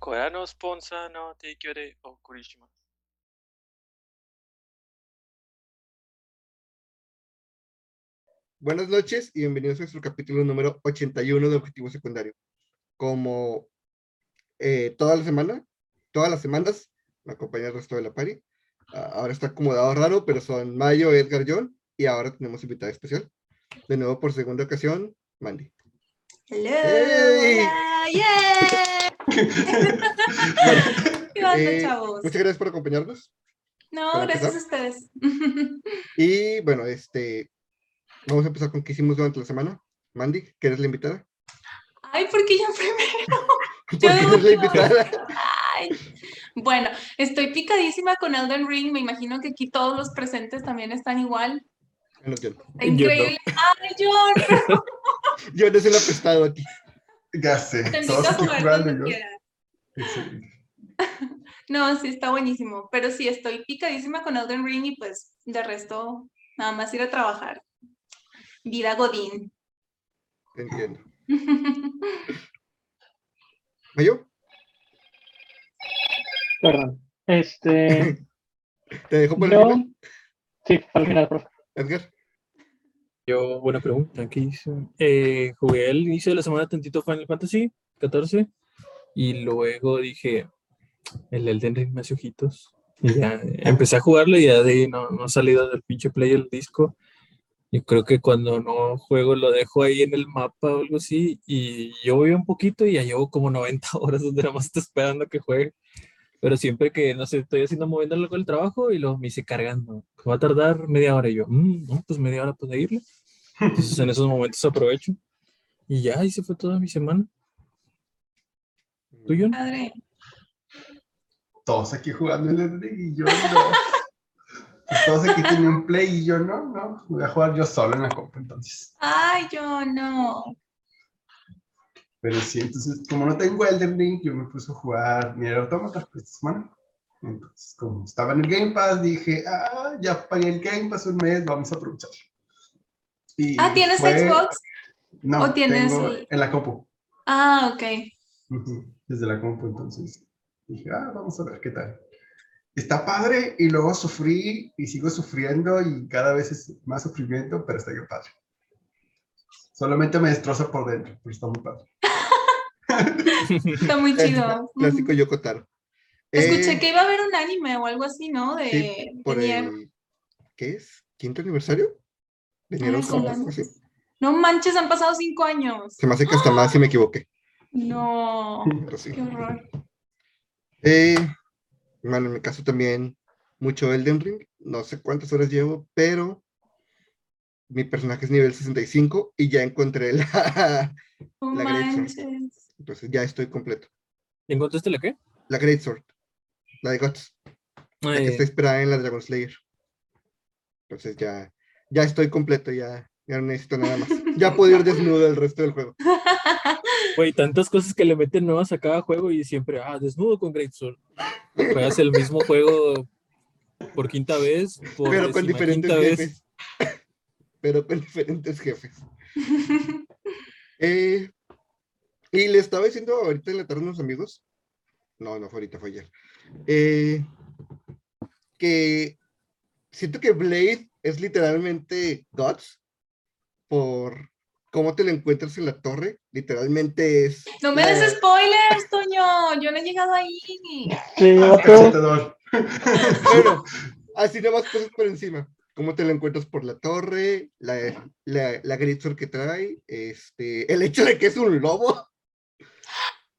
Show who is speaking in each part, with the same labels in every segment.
Speaker 1: Corea no sponsor no te eh, o Kurishima.
Speaker 2: Buenas noches y bienvenidos a nuestro capítulo número 81 de Objetivo Secundario. Como eh, toda la semana, todas las semanas, me acompaña el resto de la pari. Uh, ahora está acomodado raro, pero son Mayo, Edgar, John y ahora tenemos invitada especial. De nuevo, por segunda ocasión, Mandy.
Speaker 3: Hello.
Speaker 2: Hey.
Speaker 3: Hola, yeah. ¿Qué onda,
Speaker 2: Eh,
Speaker 3: chavos?
Speaker 2: muchas gracias por acompañarnos.
Speaker 3: No, gracias a ustedes.
Speaker 2: Y bueno, este, vamos a empezar con qué hicimos durante la semana. Mandy, que eres la invitada.
Speaker 3: Ay, ¿por qué yo primero?
Speaker 2: ¿Por qué eres la
Speaker 3: no.
Speaker 2: invitada?
Speaker 3: Ay. Bueno, estoy picadísima con Elden Ring. Me imagino que aquí todos los presentes también están igual.
Speaker 2: Bueno.
Speaker 3: Está increíble. Ay, John,
Speaker 2: John es el apestado aquí.
Speaker 4: Ya sé,
Speaker 3: te invito
Speaker 4: todos
Speaker 3: a
Speaker 4: aquí
Speaker 3: jugar
Speaker 4: jugando
Speaker 3: cuando
Speaker 4: yo.
Speaker 3: quieras.
Speaker 4: Excelente.
Speaker 3: No, sí, está buenísimo. Pero sí, estoy picadísima con Elden Ring y pues de resto, nada más ir a trabajar. Vida Godín.
Speaker 2: Entiendo. ¿Mayo?
Speaker 5: Perdón. Este.
Speaker 2: ¿Te dejo por el
Speaker 5: yo.
Speaker 2: final?
Speaker 5: Sí, al final, profe.
Speaker 2: Edgar.
Speaker 1: Yo, buena pregunta, ¿qué hice? Eh, jugué al inicio de la semana tantito Final Fantasy 14 y luego dije, el Elden Ring me hace ojitos. Y ya empecé a jugarlo y ya de ahí no, no he salido del pinche play el disco. Yo creo que cuando no juego lo dejo ahí en el mapa o algo así y yo voy un poquito y ya llevo como 90 horas donde nada más estoy esperando que juegue. Pero siempre que, no sé, estoy haciendo moviendo algo del trabajo y luego me hice cargando. Va a tardar media hora y yo, "Mm, no, pues media hora pues de irle. Entonces en esos momentos aprovecho. Y ya, ahí se fue toda mi semana. ¿Tú, John?
Speaker 3: Padre.
Speaker 4: Todos aquí jugando el Elden Ring y yo no. Todos aquí tienen un play y yo no, no. Voy a jugar yo solo en la compu entonces.
Speaker 3: Ay, yo no.
Speaker 4: Pero sí, entonces, como no tengo Elden Ring, yo me puse a jugar Nier Automata esta semana. Entonces, como estaba en el Game Pass, dije, ah, ya pagué el Game Pass un mes, vamos a aprovechar. Y
Speaker 3: Ah, ¿tienes
Speaker 4: fue-
Speaker 3: Xbox?
Speaker 4: No,
Speaker 3: o tienes
Speaker 4: tengo
Speaker 3: el-
Speaker 4: en la compu.
Speaker 3: Ah, ok.
Speaker 4: Desde la compu, entonces dije, ah, vamos a ver qué tal. Está padre y luego sufrí y sigo sufriendo y cada vez es más sufrimiento, pero está bien padre. Solamente me destroza por dentro, pero está muy padre.
Speaker 3: Está muy chido.
Speaker 2: Clásico Yoko Taro.
Speaker 3: Escuché
Speaker 2: Eh,
Speaker 3: que iba a haber un anime o algo así, ¿no? De,
Speaker 2: sí, por el, ¿qué es? ¿Quinto aniversario?
Speaker 3: Ay,
Speaker 2: así.
Speaker 3: No manches, han pasado cinco años.
Speaker 2: Se me hace que hasta más si me equivoqué.
Speaker 3: No,
Speaker 2: Pero sí.
Speaker 3: qué horror.
Speaker 2: Eh, bueno, en mi caso también mucho Elden Ring. No sé cuántas horas llevo, pero mi personaje es nivel 65 y ya encontré la...
Speaker 3: No
Speaker 2: La Great Sword.
Speaker 3: manches.
Speaker 2: Entonces ya estoy completo.
Speaker 1: ¿Encontraste la qué?
Speaker 2: La Great Sword. La de Guts. La que está inspirada en la Dragon Slayer. Entonces ya, ya estoy completo, ya, ya no necesito nada más. Ya puedo ir desnudo el resto del juego.
Speaker 1: Güey, tantas cosas que le meten nuevas a cada juego y siempre, ah, desnudo con Great Sword. Juegas el mismo juego por quinta vez, por
Speaker 2: Pero con diferentes
Speaker 1: vez.
Speaker 2: jefes. Pero con diferentes jefes. Eh, y le estaba diciendo ahorita en la tarde a unos amigos, no, no fue ahorita, fue ayer, eh, que siento que Blade es literalmente Gods por cómo te lo encuentras en la torre, literalmente es...
Speaker 3: No me
Speaker 2: la-
Speaker 3: des spoilers, Toño. Yo no he llegado ahí.
Speaker 5: Sí,
Speaker 4: Ah.
Speaker 2: Bueno, así nomás cosas por encima. Cómo te lo encuentras por la torre, la, la, la que trae, este, el hecho de que es un lobo,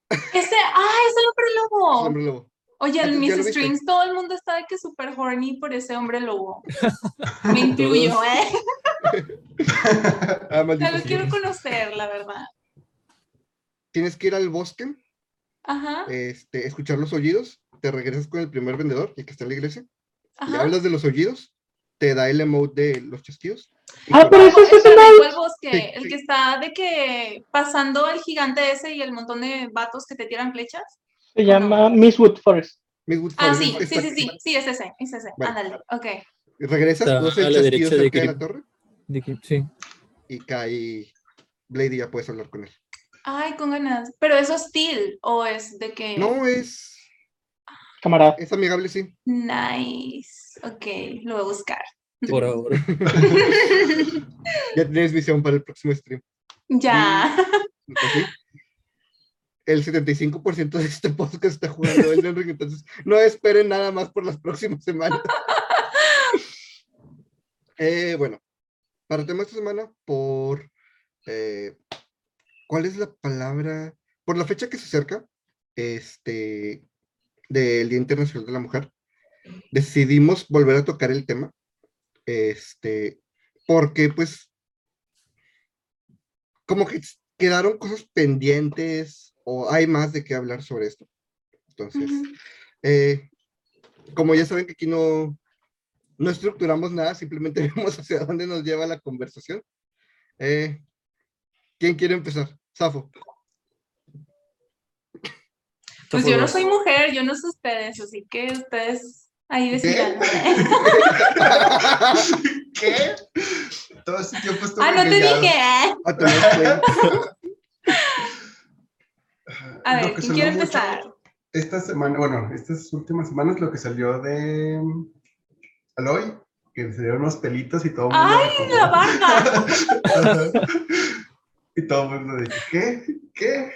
Speaker 3: Ese, ah, es el hombre
Speaker 2: es un
Speaker 3: lobo.
Speaker 2: hombre lobo.
Speaker 3: Oye, en
Speaker 2: ¿ya
Speaker 3: mis streams todo el mundo está de que súper horny por ese hombre lobo. Me incluyo. ¿eh?
Speaker 2: Ah,
Speaker 3: lo quiero conocer, la verdad.
Speaker 2: Tienes que ir al bosque,
Speaker 3: Ajá,
Speaker 2: este, escuchar los oídos, te regresas con el primer vendedor, el que está en la iglesia, le hablas de los oídos, te da el emote de los chasquidos.
Speaker 5: Ah, pero ese es mod.
Speaker 3: ¿cuál bosque?
Speaker 2: Sí,
Speaker 3: El
Speaker 2: sí.
Speaker 3: que está de que pasando el gigante ese y el montón de vatos que te tiran flechas.
Speaker 5: Se llama Mistwood Forest.
Speaker 2: Miswood
Speaker 3: Ah,
Speaker 2: Forest,
Speaker 3: sí, sí,
Speaker 2: está-
Speaker 3: sí, sí, sí, es ese, es ese.
Speaker 2: Bueno.
Speaker 3: Ándale, ok.
Speaker 2: Regresas,
Speaker 1: Está
Speaker 2: usas el
Speaker 1: a la
Speaker 2: chasquido
Speaker 1: derecha de
Speaker 2: cerca de la torre
Speaker 1: De que- sí.
Speaker 2: y cae Blade y ya puedes hablar con él.
Speaker 3: Ay, con ganas. Pero es hostil o es de que.
Speaker 2: No, es,
Speaker 5: Camarada.
Speaker 2: es amigable, sí.
Speaker 3: Nice. Ok, lo voy a buscar.
Speaker 1: Por ahora.
Speaker 2: Ya tienes visión para el próximo stream.
Speaker 3: Ya.
Speaker 2: Pues sí. El 75% de este podcast está jugando Elden Ring, entonces no esperen nada más por las próximas semanas. Eh, bueno, para el tema de esta semana, por. eh, ¿Cuál es la palabra? Por la fecha que se acerca, este, del Día Internacional de la Mujer, decidimos volver a tocar el tema. Este, porque pues como que quedaron cosas pendientes o hay más de qué hablar sobre esto. Entonces,
Speaker 3: Ujú.
Speaker 2: eh, como ya saben que aquí no, no estructuramos nada, simplemente vemos hacia dónde nos lleva la conversación. Eh, ¿Quién quiere empezar? Safo.
Speaker 3: Pues yo no soy mujer, yo no sé ustedes, así que ustedes ahí decidan.
Speaker 4: ¿Qué? Todo ese tiempo
Speaker 3: ah, no te dije.
Speaker 2: A
Speaker 3: ver, ¿quién quiere
Speaker 4: mucho
Speaker 3: empezar?
Speaker 4: Esta semana, bueno, estas últimas semanas lo que salió de Aloy, que se dieron unos pelitos y todo el mundo.
Speaker 3: ¡Ay,
Speaker 4: como-
Speaker 3: la barba!
Speaker 4: Y todo el mundo dice, ¿qué? ¿Qué?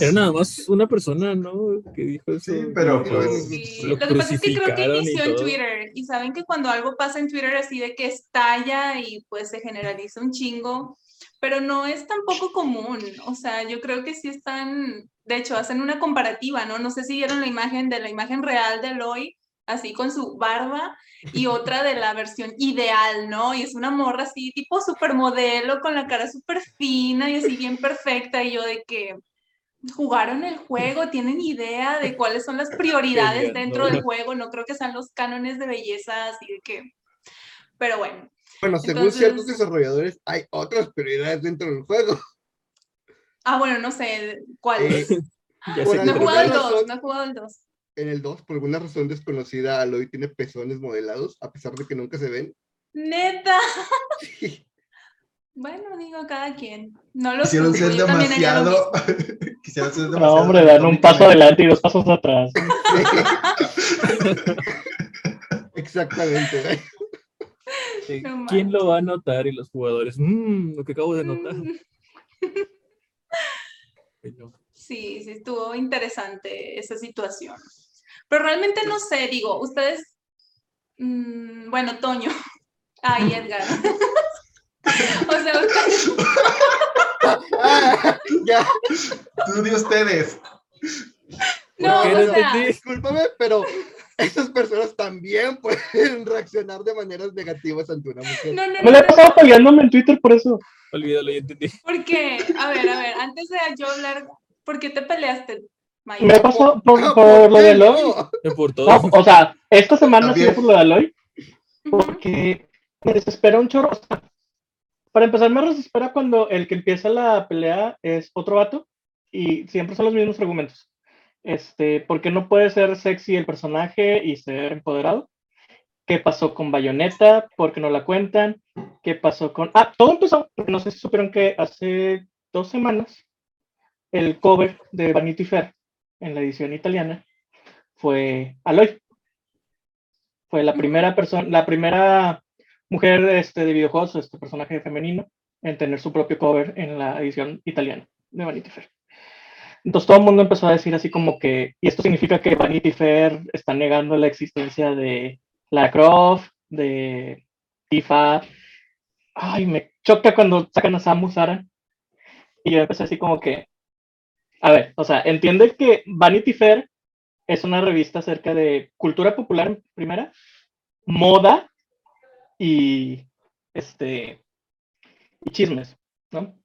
Speaker 1: Era nada más una persona, ¿no? Que dijo eso.
Speaker 4: Sí, pero pues-
Speaker 1: lo-
Speaker 3: Sí,
Speaker 1: lo
Speaker 3: Lo que pasa es que creo que inició en. Twitter y saben que cuando algo pasa en Twitter así de que estalla y pues se generaliza un chingo, pero no es tampoco común, o sea, yo creo que sí están, de hecho, hacen una comparativa, ¿no? No sé si vieron la imagen de la imagen real de Eloy, así con su barba, y otra de la versión ideal, ¿no? Y es una morra así, tipo supermodelo, con la cara súper fina y así bien perfecta, y yo de que jugaron el juego, tienen idea de cuáles son las prioridades dentro del juego, no creo que sean los cánones de belleza, así de que, pero bueno,
Speaker 2: Bueno, según
Speaker 3: Entonces-
Speaker 2: ciertos desarrolladores, hay otras prioridades dentro del juego.
Speaker 3: ah, bueno, no sé cuál
Speaker 2: Eh,
Speaker 3: No he jugado el
Speaker 2: razón-
Speaker 3: 2, no he jugado el 2.
Speaker 2: En el 2, por alguna razón desconocida, Aloy tiene pezones modelados, a pesar de que nunca se ven.
Speaker 3: Neta. Bueno, digo, cada quien. No lo
Speaker 4: Quisieron ser
Speaker 3: yo también haría lo
Speaker 4: demasiado. Quisieron ser
Speaker 5: No,
Speaker 4: demasiado.
Speaker 5: hombre, dan un paso adelante y dos pasos atrás.
Speaker 2: Exactamente.
Speaker 3: No
Speaker 1: ¿Quién lo va a notar? Y los jugadores, "Mm, lo que acabo de notar.
Speaker 3: Mm. Sí, sí, estuvo interesante esa situación. Pero realmente no sé, digo, ustedes, mm, bueno, Toño, ay, Edgar. o sea, ustedes,
Speaker 2: Ah, ya,
Speaker 4: Tú de ustedes.
Speaker 3: no, o sea,
Speaker 2: discúlpame, pero esas personas también pueden reaccionar de maneras negativas ante una mujer.
Speaker 3: no, no,
Speaker 5: Me la he
Speaker 3: no,
Speaker 5: pasado peleándome en Twitter por eso.
Speaker 1: Olvídalo, ya entendí.
Speaker 3: porque, a ver, a ver, antes de yo hablar, ¿por qué te peleaste, Maya?
Speaker 5: Me pasó por,
Speaker 2: Ah,
Speaker 5: por lo
Speaker 2: qué
Speaker 5: de
Speaker 2: no?
Speaker 5: Aloy.
Speaker 1: Por todo.
Speaker 5: No, o sea, esta semana sí por lo de Aloy, porque me desespera un chorro. Para empezar, me desespera cuando el que empieza la pelea es otro vato y siempre son los mismos argumentos. Este, ¿por qué no puede ser sexy el personaje y ser empoderado? ¿Qué pasó con Bayonetta? ¿Por qué no la cuentan? ¿Qué pasó con...? Ah, todo empezó, no sé si supieron que hace dos semanas el cover de Vanity Fair en la edición italiana fue Aloy. Fue la primera persona, la primera mujer este, de videojuegos, este personaje femenino, en tener su propio cover en la edición italiana de Vanity Fair. Entonces todo el mundo empezó a decir así como que, y esto significa que Vanity Fair está negando la existencia de Lara Croft, de Tifa. Ay, me choca cuando sacan a Samus Aran. Y yo empecé así como que, a ver, o sea, entiende que Vanity Fair es una revista acerca de cultura popular primera, moda y este y chismes, ¿no?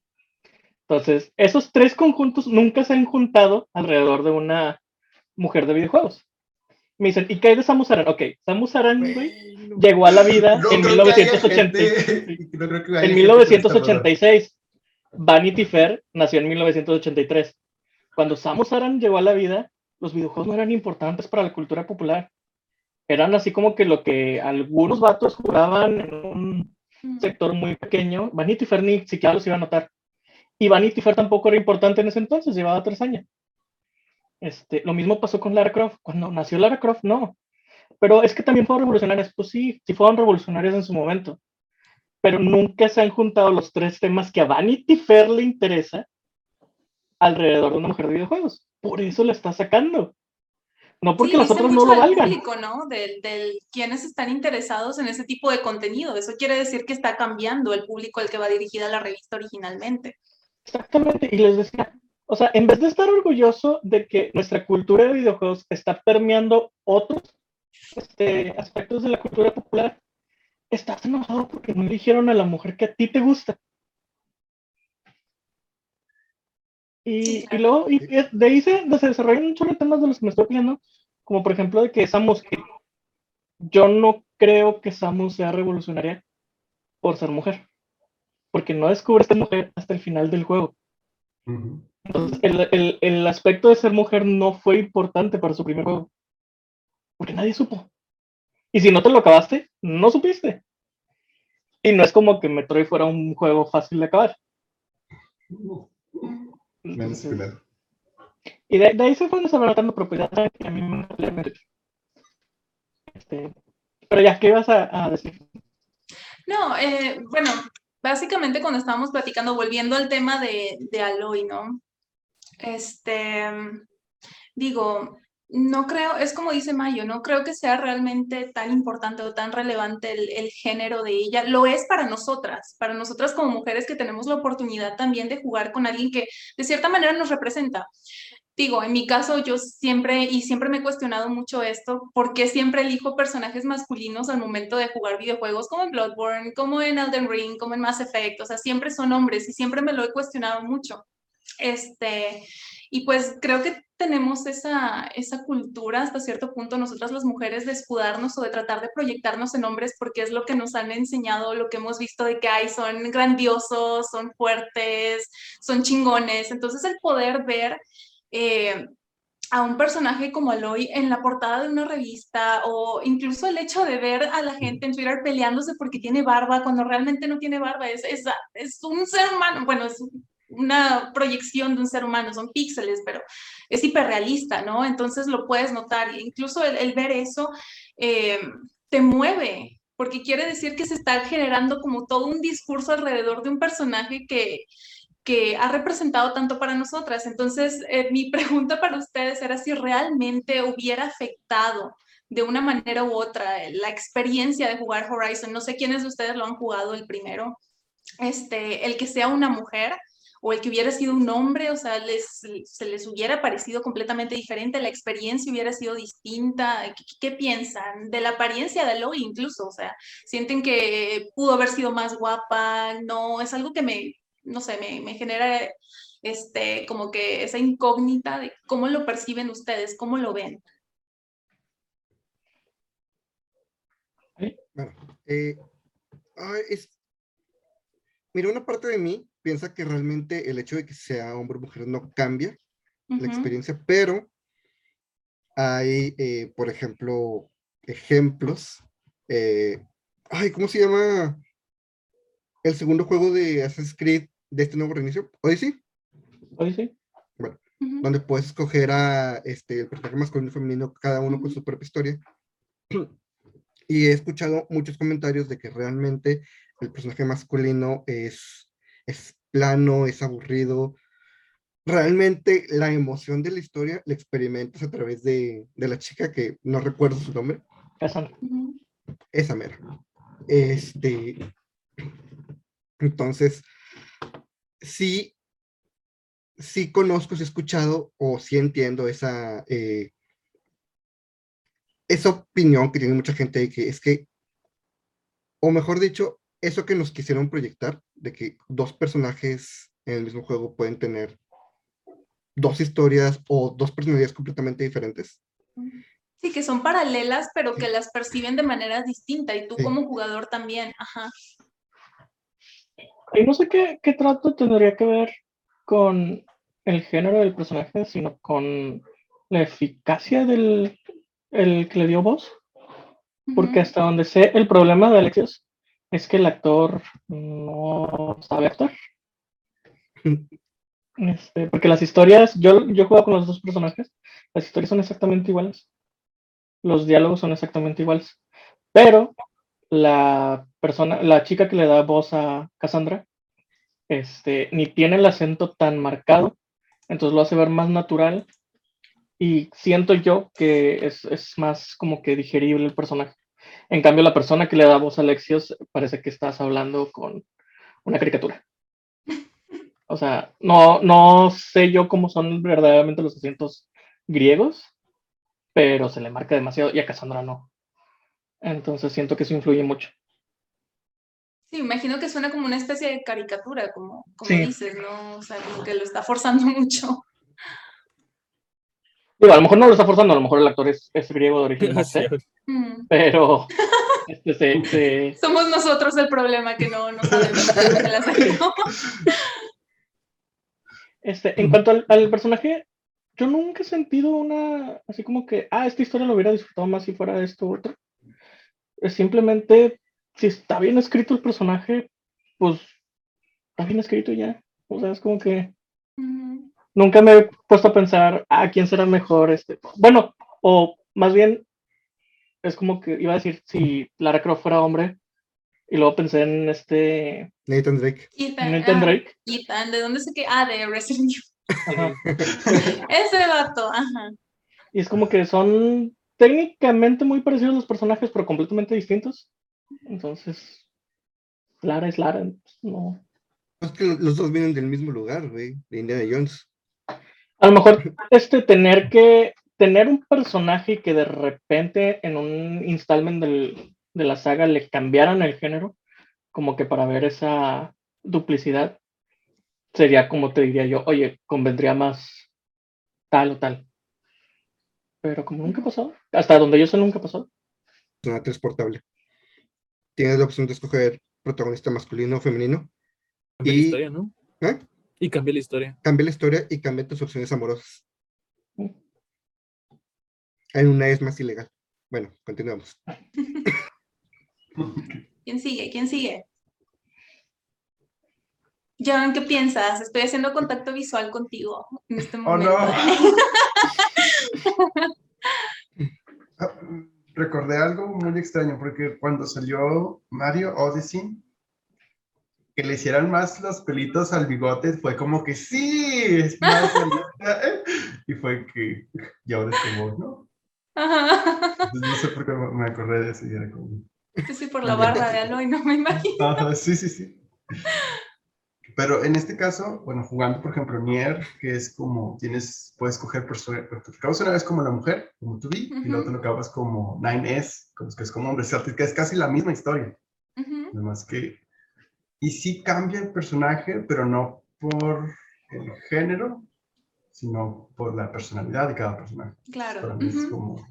Speaker 5: Entonces, esos tres conjuntos nunca se han juntado alrededor de una mujer de videojuegos. Me dicen, ¿y qué hay de Samus Aran? Ok, Samus Aran, güey, llegó a la vida
Speaker 4: No
Speaker 5: en
Speaker 4: creo que haya
Speaker 5: 1980
Speaker 4: gente- no
Speaker 5: en
Speaker 4: gente con esta
Speaker 5: 1986. Vanity Fair nació en 1983. Cuando Samus Aran llegó a la vida, los videojuegos no eran importantes para la cultura popular. Eran así como que lo que algunos vatos jugaban en un
Speaker 3: Mm.
Speaker 5: sector muy pequeño. Vanity Fair ni siquiera los iba a notar. Y Vanity Fair tampoco era importante en ese entonces, llevaba tres años. Este, lo mismo pasó con Lara Croft. Cuando nació Lara Croft, no. Pero es que también fueron revolucionarias. Pues sí, sí fueron revolucionarias en su momento. Pero nunca se han juntado los tres temas que a Vanity Fair le interesa alrededor de una mujer de videojuegos. Por eso la está sacando. No porque
Speaker 3: Sí,
Speaker 5: las otras no lo valgan.
Speaker 3: público, ¿no? Del, del quienes están interesados en ese tipo de contenido. Eso quiere decir que está cambiando el público al que va dirigida la revista originalmente.
Speaker 5: Exactamente, y les decía, o sea, en vez de estar orgulloso de que nuestra cultura de videojuegos está permeando otros este, aspectos de la cultura popular, estás enojado porque no eligieron a la mujer que a ti te gusta. Y, luego, y de de ahí se, desarrollan muchos temas de los que me estoy peleando, como por ejemplo de que Samus, que yo no creo que Samus sea revolucionaria por ser mujer, porque no descubre esta mujer hasta el final del juego. Entonces, el, el- el aspecto de ser mujer no fue importante para su primer juego. Porque nadie supo. Y si no te lo acabaste, no supiste. Y no es como que Metroid fuera un juego fácil de acabar. Entonces, y de, de ahí se fueron desarrollando propiedades que a mí me. Este, pero ya, ¿qué ibas a, a decir?
Speaker 3: No, eh, bueno, básicamente cuando estábamos platicando, volviendo al tema de, de Aloy, ¿no? Este, digo, no creo, es como dice Mayo, no creo que sea realmente tan importante o tan relevante el, el género de ella. Lo es para nosotras, para nosotras como mujeres que tenemos la oportunidad también de jugar con alguien que de cierta manera nos representa. Digo, en mi caso yo siempre y siempre me he cuestionado mucho esto, porque siempre elijo personajes masculinos al momento de jugar videojuegos como en Bloodborne, como en Elden Ring, como en Mass Effect, o sea, siempre son hombres y siempre me lo he cuestionado mucho. Este, y pues creo que tenemos esa, esa cultura hasta cierto punto, nosotras las mujeres, de escudarnos o de tratar de proyectarnos en hombres porque es lo que nos han enseñado, lo que hemos visto de que hay, son grandiosos, son fuertes, son chingones. Entonces el poder ver eh, a un personaje como Aloy en la portada de una revista o incluso el hecho de ver a la gente en Twitter peleándose porque tiene barba cuando realmente no tiene barba, es, es, es un ser humano, bueno, es una proyección de un ser humano, son píxeles, pero es hiperrealista, ¿no? Entonces lo puedes notar, incluso el, el ver eso eh, te mueve, porque quiere decir que se está generando como todo un discurso alrededor de un personaje que, que ha representado tanto para nosotras. Entonces, eh, mi pregunta para ustedes era si realmente hubiera afectado de una manera u otra la experiencia de jugar Horizon. No sé quiénes de ustedes lo han jugado el primero. Este, el que sea una mujer o el que hubiera sido un hombre, o sea, les, se les hubiera parecido completamente diferente, la experiencia hubiera sido distinta. ¿Qué, qué piensan? De la apariencia de Aloy incluso, o sea, sienten que pudo haber sido más guapa, no, es algo que me, no sé, me, me genera este, como que esa incógnita de cómo lo perciben ustedes, cómo lo ven.
Speaker 2: Bueno, eh, es, mira, una parte de mí piensa que realmente el hecho de que sea hombre o mujer no cambia la experiencia, pero hay, eh, por ejemplo, ejemplos. eh, ay, ¿cómo se llama el segundo juego de Assassin's Creed de este nuevo reinicio? Odyssey,
Speaker 5: Oye, sí.
Speaker 3: Ujú.
Speaker 2: donde puedes escoger a este, el personaje masculino y femenino, cada uno con
Speaker 3: Ujú.
Speaker 2: su propia historia. Y he escuchado muchos comentarios de que realmente el personaje masculino es, es plano, es aburrido. Realmente la emoción de la historia la experimentas a través de, de la chica que no recuerdo su nombre,
Speaker 5: Cassandra.
Speaker 2: Esa mera. Este, entonces, sí, sí conozco, sí he escuchado o sí entiendo esa, eh, esa opinión que tiene mucha gente de que es que, o mejor dicho, eso que nos quisieron proyectar, de que dos personajes en el mismo juego pueden tener dos historias o dos personalidades completamente diferentes.
Speaker 3: Sí, que son paralelas, pero
Speaker 2: Sí.
Speaker 3: que las perciben de manera distinta y tú
Speaker 2: Sí.
Speaker 3: como jugador también. Ajá.
Speaker 5: Y no sé qué, qué trato tendría que ver con el género del personaje, sino con la eficacia del el que le dio voz. Porque hasta donde sé, el problema de Alexios es que el actor no sabe actuar. Este, porque las historias, yo, yo he jugado con los dos personajes, las historias son exactamente iguales. Los diálogos son exactamente iguales. Pero la persona, la chica que le da voz a Cassandra, este, ni tiene el acento tan marcado, entonces lo hace ver más natural y siento yo que es, es más como que digerible el personaje. En cambio, la persona que le da voz a Alexios parece que estás hablando con una caricatura. O sea, no, no sé yo cómo son verdaderamente los acentos griegos, pero se le marca demasiado y a Cassandra no. Entonces siento que eso influye mucho.
Speaker 3: Sí, imagino que suena como una especie de caricatura, como, como
Speaker 5: Sí.
Speaker 3: dices, ¿no? O sea, como que lo está forzando mucho.
Speaker 5: Digo, a lo mejor no lo está forzando, a lo mejor el actor es, es griego de origen, no sé,
Speaker 3: Mm.
Speaker 5: pero este, se- se,
Speaker 3: Somos nosotros el problema que no, no sabemos el acento.
Speaker 5: Este, en cuanto al, al personaje, yo nunca he sentido una, así como que, ah, esta historia lo hubiera disfrutado más si fuera esto u otro. Es simplemente, si está bien escrito el personaje, pues está bien escrito ya. O sea, es como que nunca me he puesto a pensar, ah, ¿quién será mejor? Este, bueno, o más bien, es como que iba a decir, si Lara Croft fuera hombre, y luego pensé en este,
Speaker 2: Nathan Drake.
Speaker 3: Ethan,
Speaker 5: Nathan
Speaker 3: ah,
Speaker 5: Drake.
Speaker 3: Ethan, ¿de dónde sé que? Ah, de Resident
Speaker 5: Ajá.
Speaker 3: Evil. Ese vato, ajá.
Speaker 5: Y es como que son técnicamente muy parecidos los personajes, pero completamente distintos. Entonces, Lara es Lara. pues, No.
Speaker 2: Es que los dos vienen del mismo lugar, güey, de Indiana Jones.
Speaker 5: A lo mejor este tener que tener un personaje que de repente en un installment del- de la saga le cambiaran el género, como que para ver esa duplicidad, sería como te diría yo, oye, convendría más tal o tal. Pero como nunca pasó, hasta donde yo sé nunca pasó.
Speaker 2: Es una transportable. Tienes la opción de escoger protagonista masculino o femenino.
Speaker 1: Cambia
Speaker 2: Y-
Speaker 1: la historia, ¿no?
Speaker 2: ¿eh?
Speaker 1: Y cambia la historia.
Speaker 2: Cambia la historia y cambia tus opciones amorosas.
Speaker 5: Mm.
Speaker 2: En una es más ilegal. Bueno, continuamos.
Speaker 3: ¿Quién sigue? ¿Quién sigue? John, ¿qué piensas? Estoy haciendo contacto visual contigo en este
Speaker 4: Oh,
Speaker 3: momento.
Speaker 4: no. Ah, Recordé algo muy extraño porque cuando salió Mario Odyssey, que le hicieran más los pelitos al bigote, fue como que sí, es más bonita", ¿eh? Y fue que, y ahora es como, ¿no?
Speaker 3: Ajá.
Speaker 4: Entonces, no sé por qué me acordé de eso y era como,
Speaker 3: Yo sí por la barba de Aloy, no me imagino.
Speaker 4: Ajá, sí, sí, sí. Pero en este caso, bueno, jugando, por ejemplo, Nier, que es como, tienes, puedes coger personas, te acabas una vez como la mujer, como tú vi, y luego te lo acabas como 9S, como que es como hombre que es casi la misma historia,
Speaker 3: Ujú.
Speaker 4: además que, y sí cambia el personaje, pero no por el género, sino por la personalidad de cada personaje.
Speaker 3: Claro.
Speaker 4: Para mí es
Speaker 3: ujú.
Speaker 4: como.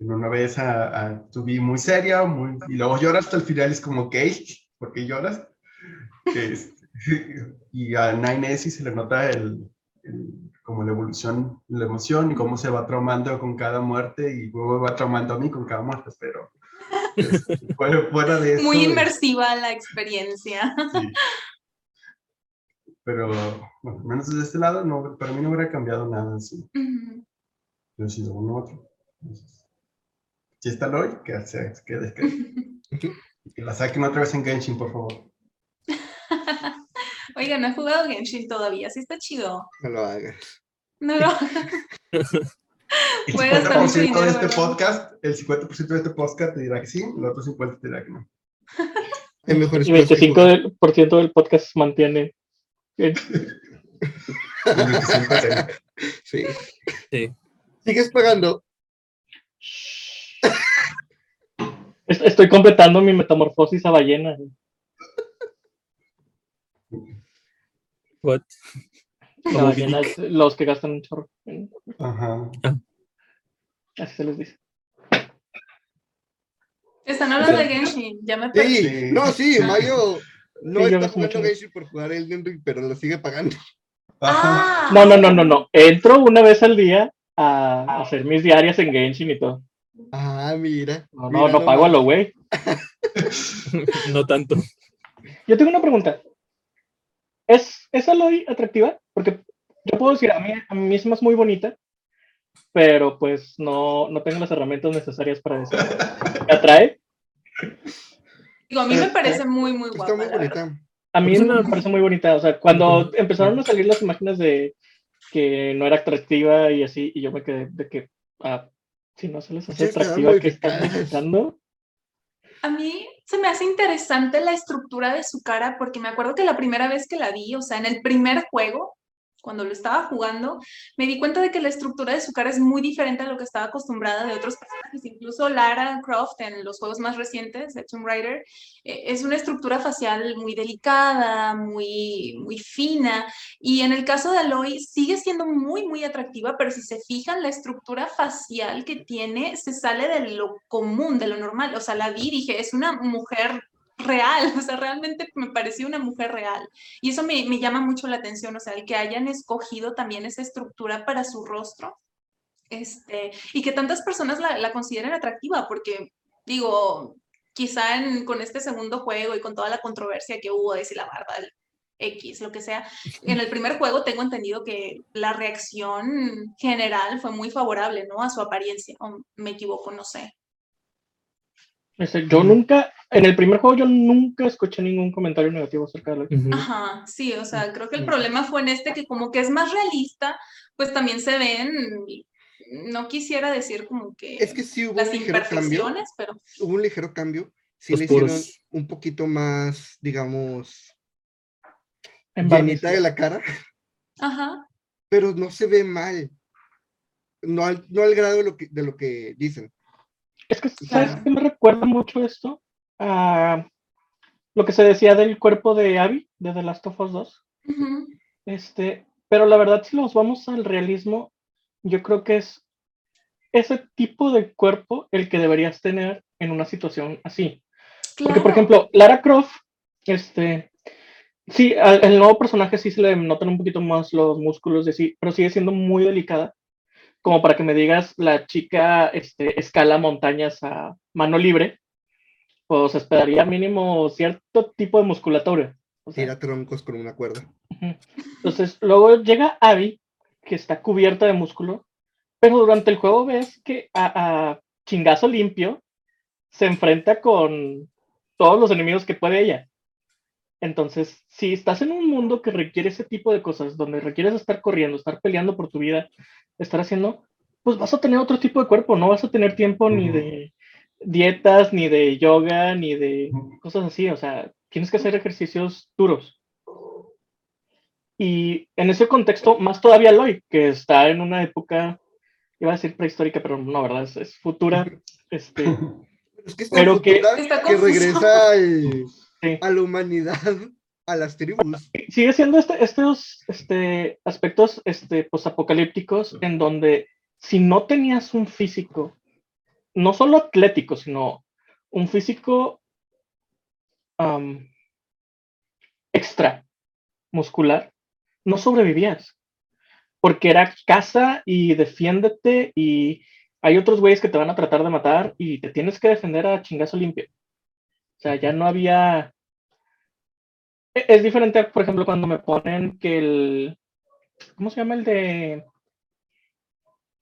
Speaker 4: en Una vez a, a tu vi muy seria, muy, y luego lloras hasta el final, es como, ¿qué? ¿Por qué lloras? Que es- y a Nine sí se le nota el, el- como la evolución, la emoción y cómo se va traumando con cada muerte y luego va traumando a mí con cada muerte, pero este, fuera, fuera de eso.
Speaker 3: Muy inmersiva la experiencia.
Speaker 4: sí. Pero, bueno, al menos desde este lado, no, para mí no hubiera cambiado nada así.
Speaker 3: Ujú.
Speaker 4: Yo he sido uno u otro. Entonces, si está Lloyd, que se que quede. Que, que la saquen otra vez en Genshin, por favor.
Speaker 3: Oiga, no he jugado Genshin todavía, sí está chido.
Speaker 2: No lo hagas.
Speaker 3: No lo
Speaker 4: El
Speaker 3: gastar mucho
Speaker 4: 50% de
Speaker 3: dinero,
Speaker 4: este
Speaker 3: ¿verdad?
Speaker 4: podcast, el 50% de este podcast te dirá que sí, el otro 50% te dirá que no.
Speaker 5: Y
Speaker 2: cosas que
Speaker 5: 25%
Speaker 2: jugar.
Speaker 5: del, por ciento del podcast mantiene.
Speaker 4: El 25%.
Speaker 2: Sí.
Speaker 1: Sí.
Speaker 2: Sigues pagando.
Speaker 5: est- Estoy completando mi metamorfosis a ballena.
Speaker 1: What?
Speaker 5: Es los que gastan un chorro.
Speaker 4: Ajá.
Speaker 5: Así se les dice.
Speaker 3: Están hablando de Genshin, ya me perdí.
Speaker 2: Sí, no, sí, Mario no
Speaker 5: Sí,
Speaker 2: está jugando
Speaker 5: mucho.
Speaker 2: Genshin por jugar Elden Ring, pero lo sigue pagando.
Speaker 4: Ajá.
Speaker 3: Ah,
Speaker 5: No, no, no, no, no. Entro una vez al día a hacer mis diarias en Genshin y todo.
Speaker 2: Ah, mira.
Speaker 5: No,
Speaker 2: mira
Speaker 5: no, no pago a lo güey.
Speaker 1: No tanto.
Speaker 5: Yo tengo una pregunta. ¿Es, ¿Es Aloy atractiva? Porque yo puedo decir, a mí, a mí misma es muy bonita, pero pues no, no tengo las herramientas necesarias para eso. ¿Me atrae?
Speaker 3: Digo, a mí me
Speaker 2: Está-
Speaker 3: parece muy, muy guapa.
Speaker 2: Está muy bonita.
Speaker 5: A mí
Speaker 1: Es una-
Speaker 5: me parece muy bonita. O sea, cuando empezaron a salir las imágenes de que no era atractiva y así, y yo me quedé de que, ah, si no se les hace
Speaker 2: Sí,
Speaker 5: atractiva, ¿qué están necesitando?
Speaker 3: A mí se me hace interesante la estructura de su cara porque me acuerdo que la primera vez que la vi, o sea, en el primer juego, cuando lo estaba jugando, me di cuenta de que la estructura de su cara es muy diferente a lo que estaba acostumbrada de otros personajes. Incluso Lara Croft en los juegos más recientes de Tomb Raider eh, es una estructura facial muy delicada, muy, muy fina. Y en el caso de Aloy sigue siendo muy, muy atractiva, pero si se fijan, la estructura facial que tiene se sale de lo común, de lo normal. O sea, la vi dije, es una mujer real, o sea, realmente me pareció una mujer real. Y eso me, me llama mucho la atención, o sea, el que hayan escogido también esa estructura para su rostro. Este, y que tantas personas la, la consideren atractiva, porque digo, quizá con este segundo juego y con toda la controversia que hubo de si la barba, el X, lo que sea, en el primer juego tengo entendido que la reacción general fue muy favorable, ¿no? A su apariencia, o me equivoco, no sé.
Speaker 5: Este, yo nunca, en el primer juego yo nunca escuché ningún comentario negativo acerca de Aloy.
Speaker 1: Ujú.
Speaker 3: Ajá, sí, o sea, creo que el problema fue en este que como que es más realista, pues también se ven, no quisiera decir como que
Speaker 2: Es que sí hubo
Speaker 3: las
Speaker 2: un ligero cambio.
Speaker 3: imperfecciones, pero
Speaker 2: Hubo un ligero cambio. Sí
Speaker 1: Los
Speaker 2: le hicieron un poquito más, digamos,
Speaker 5: En
Speaker 2: llenita de la cara,
Speaker 3: ajá,
Speaker 2: pero no se ve mal. No al, no al grado de lo que, de lo que dicen.
Speaker 5: Es que, ¿sabes qué me recuerda mucho esto? A lo que se decía del cuerpo de Abby, de The Last of Us 2.
Speaker 3: ujú,
Speaker 5: Este, pero la verdad, si nos vamos al realismo, yo creo que es ese tipo de cuerpo el que deberías tener en una situación así. Porque, por ejemplo, Lara Croft, este, sí, al el nuevo personaje sí se le notan un poquito más los músculos de sí, pero sigue siendo muy delicada. Como para que me digas, la chica este, escala montañas a mano libre, pues esperaría mínimo cierto tipo de musculatura. O sea,
Speaker 2: Tira troncos con una cuerda.
Speaker 5: Entonces, luego llega Abby, que está cubierta de músculo, pero durante el juego ves que a, a chingazo limpio se enfrenta con todos los enemigos que puede ella. Entonces, si estás en un mundo que requiere ese tipo de cosas, donde requieres estar corriendo, estar peleando por tu vida, estar haciendo, pues vas a tener otro tipo de cuerpo, no vas a tener tiempo ni de dietas, ni de yoga, ni de cosas así, o sea, tienes que hacer ejercicios duros. Y en ese contexto, más todavía Aloy, que está en una época, iba a decir prehistórica, pero no, ¿verdad? Es, es futura. Este,
Speaker 2: Es que está
Speaker 5: Pero que-
Speaker 3: Está
Speaker 2: que regresa
Speaker 5: sí.
Speaker 2: a la humanidad, a las tribus.
Speaker 5: Sigue siendo este- estos este, aspectos este, posapocalípticos en donde si no tenías un físico, no solo atlético, sino un físico extra muscular, no sobrevivías. Porque era caza y defiéndete y hay otros güeyes que te van a tratar de matar y te tienes que defender a chingazo limpio. O sea, ya no había... E- Es diferente, por ejemplo, cuando me ponen que el... ¿Cómo se llama el de...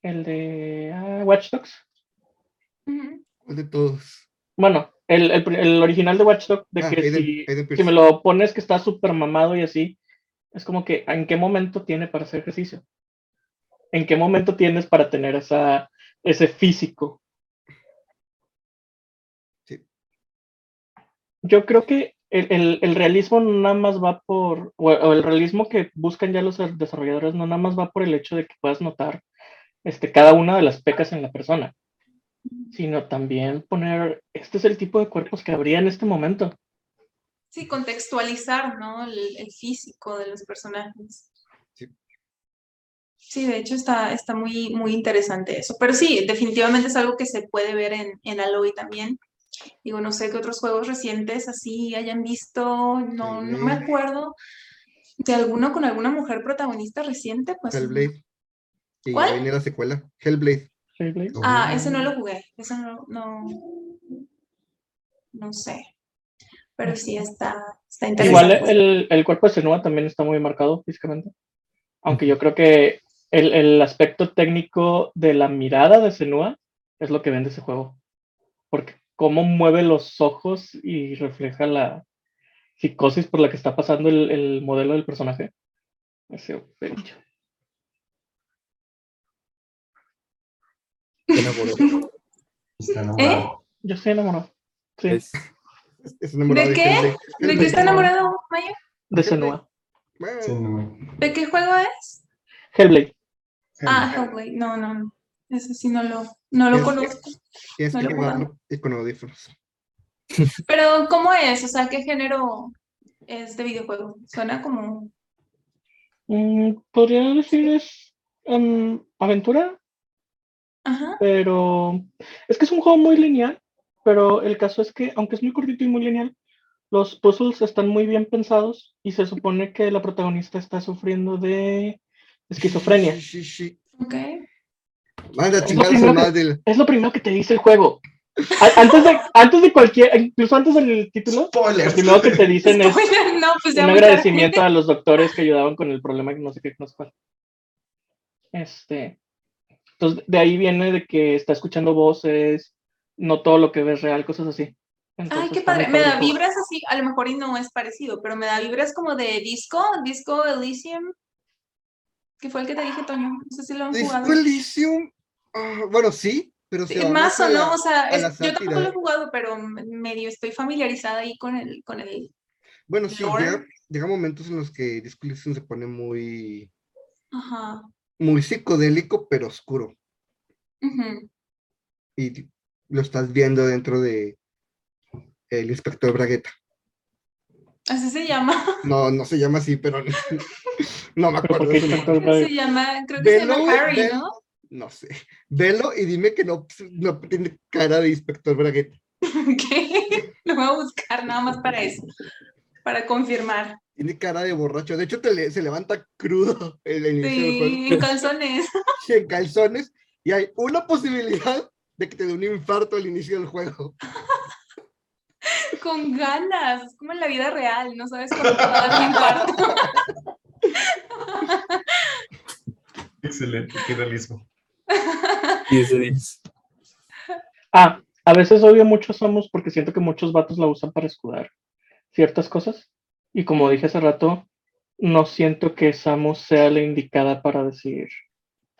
Speaker 5: El de ah, Watch Dogs?
Speaker 2: ¿Cuál de todos?
Speaker 5: Bueno, el, el, el original de Watch Dogs, de
Speaker 2: Ah,
Speaker 5: que
Speaker 2: Aiden-
Speaker 5: si,
Speaker 2: Aiden
Speaker 5: si me lo pones que está súper mamado y así, es como que, ¿en qué momento tiene para hacer ejercicio? ¿En qué momento tienes para tener esa, ese físico? Yo creo que el, el- el realismo no nada más va por, o, o el realismo que buscan ya los desarrolladores no nada más va por el hecho de que puedas notar este, cada una de las pecas en la persona, sino también poner, este es el tipo de cuerpos que habría en este momento.
Speaker 3: Sí, contextualizar, ¿no? El, el físico de los personajes.
Speaker 2: Sí.
Speaker 3: Sí, de hecho está, está muy, muy interesante eso. Pero sí, definitivamente es algo que se puede ver en, en Aloy también. Digo, no sé qué otros juegos recientes así hayan visto, no, no me acuerdo de alguno con alguna mujer protagonista reciente, pues.
Speaker 2: Hellblade. Y
Speaker 3: ¿Cuál?
Speaker 2: viene la secuela. Hellblade.
Speaker 5: Hellblade.
Speaker 3: Ah, ese no lo jugué, ese no, no, no sé. pero sí está, está
Speaker 5: Igual
Speaker 3: interesante.
Speaker 5: el, el cuerpo de Senua también está muy marcado físicamente. Aunque yo creo que el, el aspecto técnico de la mirada de Senua es lo que vende ese juego. Porque cómo mueve los ojos y refleja la psicosis por la que está pasando el, el modelo del personaje. Ese.
Speaker 4: Está enamorado.
Speaker 5: Yo estoy enamorado. Sí,
Speaker 1: Es-
Speaker 2: Es, es enamorado
Speaker 3: ¿De qué? ¿De qué está enamorado, Maya?
Speaker 5: de Senua.
Speaker 3: ¿De qué juego es?
Speaker 5: Hellblade.
Speaker 3: Ah, Hellblade. No, no, no. Ese sí no lo, no lo
Speaker 2: Es-
Speaker 3: conozco.
Speaker 2: Tienes
Speaker 3: no
Speaker 2: que jugarlo y con audífonos.
Speaker 3: Pero, ¿cómo es? O sea, ¿qué género es de videojuego? Suena como...
Speaker 5: Mm, podría decir es em, aventura,
Speaker 3: Ajá.
Speaker 5: pero es que es un juego muy lineal, pero el caso es que, aunque es muy cortito y muy lineal, los puzzles están muy bien pensados y se supone que la protagonista está sufriendo de esquizofrenia.
Speaker 2: Sí, sí, sí.
Speaker 3: Ok.
Speaker 2: Manda.
Speaker 5: Es lo primero que te dice el juego. A- Antes de, antes de cualquier, incluso antes del título, lo
Speaker 4: Spoilers.
Speaker 5: primero que te dicen es
Speaker 3: no, pues ya
Speaker 5: un agradecimiento a los doctores que ayudaban con el problema que no sé qué, no sé cuál. Este, entonces de ahí viene de que está escuchando voces, no todo lo que ves real, cosas así.
Speaker 3: Ay, qué padre. Me da vibras así, a lo mejor y no es parecido, pero me da vibras como de disco, disco Elysium, que fue el que te dije, Toño. No sé si lo han jugado.
Speaker 2: Disco Elysium. Ah, bueno, sí, pero
Speaker 3: Sí, más o
Speaker 2: la-
Speaker 3: no, o sea, es- yo tampoco lo he jugado, pero medio estoy familiarizada ahí con el, con el,
Speaker 2: Bueno, sí,
Speaker 3: lore.
Speaker 2: llega, llega momentos en los que Disco se pone muy,
Speaker 3: ajá.
Speaker 2: muy psicodélico, pero oscuro.
Speaker 3: ujú.
Speaker 2: Y lo estás viendo dentro de el inspector Bragueta.
Speaker 3: Así se llama.
Speaker 2: No, no se llama así, pero no me acuerdo
Speaker 5: ¿por
Speaker 2: de
Speaker 5: qué
Speaker 2: su
Speaker 5: Inspector
Speaker 2: nombre.
Speaker 5: Bragueta?
Speaker 3: Se llama, creo que se llama Harry, ¿no?
Speaker 2: No sé. Velo y dime que no, no tiene cara de inspector Bragueta.
Speaker 3: ¿Qué? Lo voy a buscar nada más para eso, para confirmar.
Speaker 2: Tiene cara de borracho. De hecho, te le- se levanta crudo en el inicio del juego.
Speaker 3: Sí, en calzones.
Speaker 2: y en calzones y hay una posibilidad de que te dé un infarto al inicio del juego.
Speaker 3: Con ganas, es como en la vida real, no sabes cómo te va a dar un infarto.
Speaker 4: Excelente, qué realismo.
Speaker 1: 10 de 10.
Speaker 5: Ah, a veces odio mucho a Samus porque siento que muchos vatos la usan para escudar ciertas cosas. Y como dije hace rato, no siento que Samus sea la indicada para decir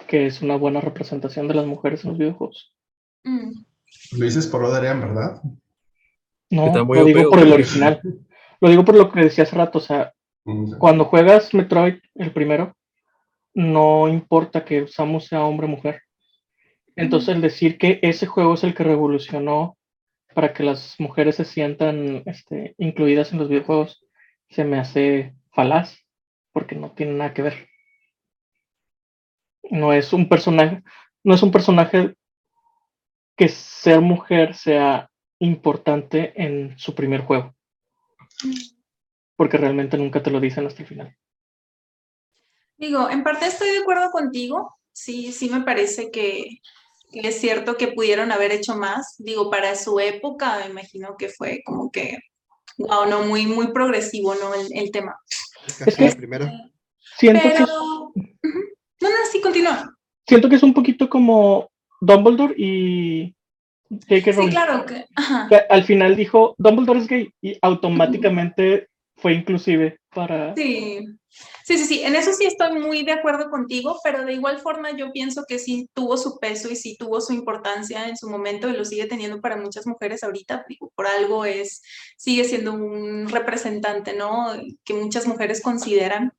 Speaker 5: que es una buena representación de las mujeres en los videojuegos.
Speaker 3: Mm,
Speaker 4: Lo dices por Odarian, ¿verdad?
Speaker 5: No, lo digo por el original. Lo digo por lo que decía hace rato, o sea,
Speaker 4: Mm,
Speaker 5: cuando juegas Metroid, el primero, no importa que Samus sea hombre o mujer. Entonces, el decir que ese juego es el que revolucionó para que las mujeres se sientan este, incluidas en los videojuegos, se me hace falaz, porque no tiene nada que ver. No es un personaje, no es un personaje que ser mujer sea importante en su primer juego, porque realmente nunca te lo dicen hasta el final.
Speaker 3: Digo, en parte estoy de acuerdo contigo. Sí, sí me parece que, que es cierto que pudieron haber hecho más. Digo, para su época, me imagino que fue como que, wow, no, muy, muy progresivo, ¿no? El, el tema.
Speaker 2: Casi
Speaker 5: que-
Speaker 2: la primera.
Speaker 5: Siento que
Speaker 3: Pero,
Speaker 5: es-
Speaker 3: Ujú. no, no, sí, continúa.
Speaker 5: siento que es un poquito como Dumbledore y J.K.
Speaker 3: Sí, claro que, ajá.
Speaker 5: que al final dijo Dumbledore es gay y automáticamente fue inclusive para
Speaker 3: Sí, sí, sí, sí, en eso sí estoy muy de acuerdo contigo, pero de igual forma yo pienso que sí tuvo su peso y sí tuvo su importancia en su momento y lo sigue teniendo para muchas mujeres ahorita, por algo es, sigue siendo un representante, ¿no? Que muchas mujeres consideran.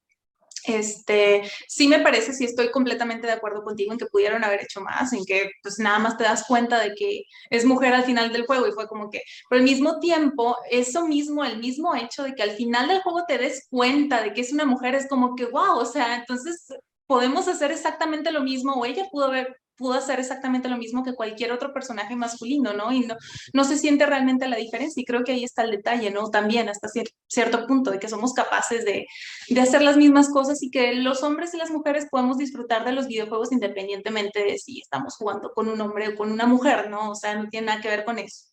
Speaker 3: Este, sí me parece, sí estoy completamente de acuerdo contigo en que pudieron haber hecho más, en que pues nada más te das cuenta de que es mujer al final del juego y fue como que, pero al mismo tiempo, eso mismo, el mismo hecho de que al final del juego te des cuenta de que es una mujer, es como que, wow, o sea, entonces podemos hacer exactamente lo mismo, o ella pudo haber, pudo hacer exactamente lo mismo que cualquier otro personaje masculino, ¿no? Y no, no se siente realmente la diferencia, y creo que ahí está el detalle, ¿no? También hasta cier- cierto punto, de que somos capaces de, de hacer las mismas cosas y que los hombres y las mujeres podemos disfrutar de los videojuegos independientemente de si estamos jugando con un hombre o con una mujer, ¿no? O sea, no tiene nada que ver con eso.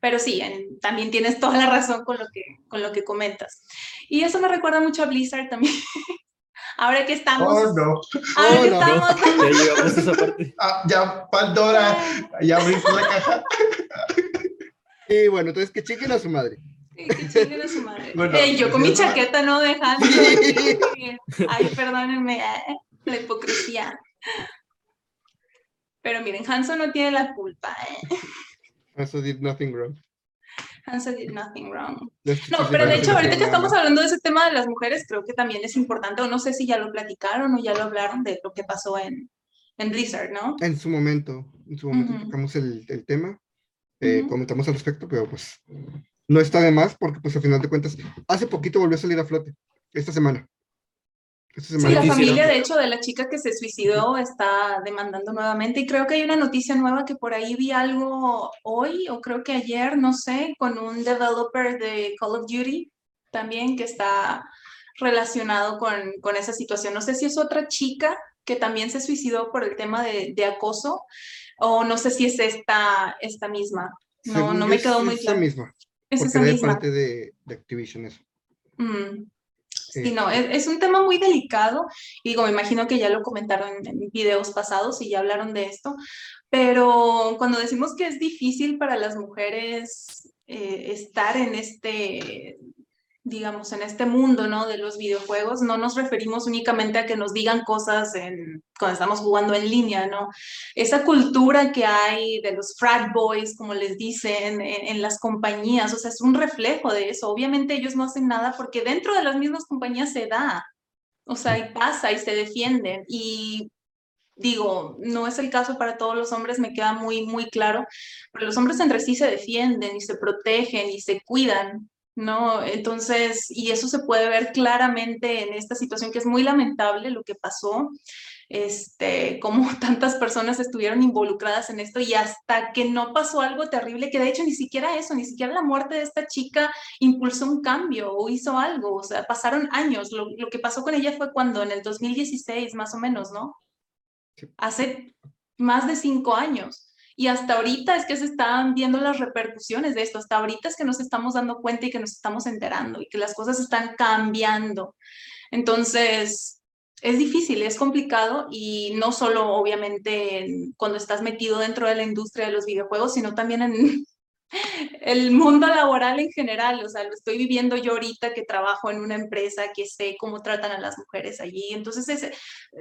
Speaker 3: Pero sí, en- también tienes toda la razón con lo, que, con lo que comentas. Y eso me recuerda mucho a Blizzard también. Ahora que estamos...
Speaker 4: Oh, no.
Speaker 3: ahora
Speaker 2: Oh,
Speaker 3: que
Speaker 2: no.
Speaker 3: estamos...
Speaker 1: Ya llegamos a esa parte.
Speaker 4: Ah, ya, Pandora, ya abriste la caja.
Speaker 2: Y bueno, entonces que chiquen a su madre.
Speaker 3: Sí, que chinguen a su madre.
Speaker 4: Bueno,
Speaker 3: Eh, yo con mi chaqueta, ¿no? De Hanson. Ay, perdónenme, eh, la hipocresía. Pero miren, Hanson no tiene la culpa, ¿eh?
Speaker 2: Eso did nothing wrong.
Speaker 3: Hanson did nothing wrong. No, pero de hecho, ahorita que estamos hablando de ese tema de las mujeres, creo que también es importante, o no sé si ya lo platicaron o ya lo hablaron de lo que pasó en, en Blizzard, ¿no?
Speaker 2: En su momento, en su momento
Speaker 3: Ujú.
Speaker 2: tocamos el, el tema, eh,
Speaker 3: Ujú.
Speaker 2: comentamos al respecto, pero pues no está de más porque pues al final de cuentas, hace poquito volvió a salir a flote, esta semana.
Speaker 3: Sí, la familia, de hecho, de la chica que se suicidó está demandando nuevamente y creo que hay una noticia nueva que por ahí vi algo hoy o creo que ayer, no sé, con un developer de Call of Duty también que está relacionado con, con esa situación. No sé si es otra chica que también se suicidó por el tema de, de acoso o no sé si es esta, esta misma. No,
Speaker 2: Según
Speaker 3: no me quedó
Speaker 2: es
Speaker 3: muy
Speaker 2: esa
Speaker 3: claro.
Speaker 2: misma,
Speaker 3: Es
Speaker 2: porque
Speaker 3: esa
Speaker 2: de
Speaker 3: misma.
Speaker 2: parte de, de Activision eso.
Speaker 3: Mm. Sí, no, es, un tema muy delicado y digo, me imagino que ya lo comentaron en, en videos pasados y ya hablaron de esto, pero cuando decimos que es difícil para las mujeres eh, estar en este, digamos, en este mundo, ¿no? De los videojuegos, no nos referimos únicamente a que nos digan cosas en, cuando estamos jugando en línea, ¿no? Esa cultura que hay de los frat boys, como les dicen, en, en las compañías, o sea, es un reflejo de eso. Obviamente ellos no hacen nada porque dentro de las mismas compañías se da, o sea, y pasa y se defienden. Y digo, no es el caso para todos los hombres, me queda muy, muy claro, pero los hombres entre sí se defienden y se protegen y se cuidan. ¿No? Entonces, y eso se puede ver claramente en esta situación que es muy lamentable lo que pasó, este, como tantas personas estuvieron involucradas en esto y hasta que no pasó algo terrible, que de hecho ni siquiera eso, ni siquiera la muerte de esta chica impulsó un cambio o hizo algo, o sea, pasaron años, lo, lo que pasó con ella fue cuando en el 2016 más o menos, ¿no? Hace más de cinco años. Y hasta ahorita es que se están viendo las repercusiones de esto, hasta ahorita es que nos estamos dando cuenta y que nos estamos enterando y que las cosas están cambiando. Entonces, es difícil, es complicado y no solo obviamente en- cuando estás metido dentro de la industria de los videojuegos, sino también en el mundo laboral en general. O sea, lo estoy viviendo yo ahorita que trabajo en una empresa, que sé cómo tratan a las mujeres allí. Entonces, es,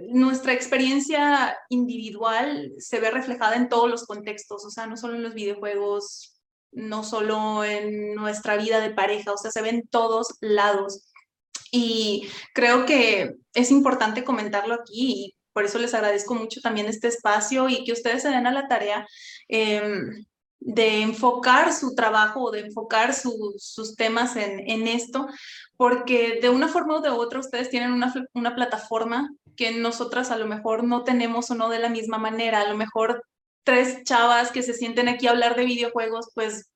Speaker 3: nuestra experiencia individual se ve reflejada en todos los contextos, o sea, no solo en los videojuegos, no solo en nuestra vida de pareja, o sea, se ve en todos lados. Y creo que es importante comentarlo aquí y por eso les agradezco mucho también este espacio y que ustedes se den a la tarea em, de enfocar su trabajo o de enfocar su- sus temas en, en esto, porque de una forma u de otra ustedes tienen una, una plataforma que nosotras a lo mejor no tenemos o no de la misma manera. A lo mejor tres chavas que se sienten aquí a hablar de videojuegos, pues,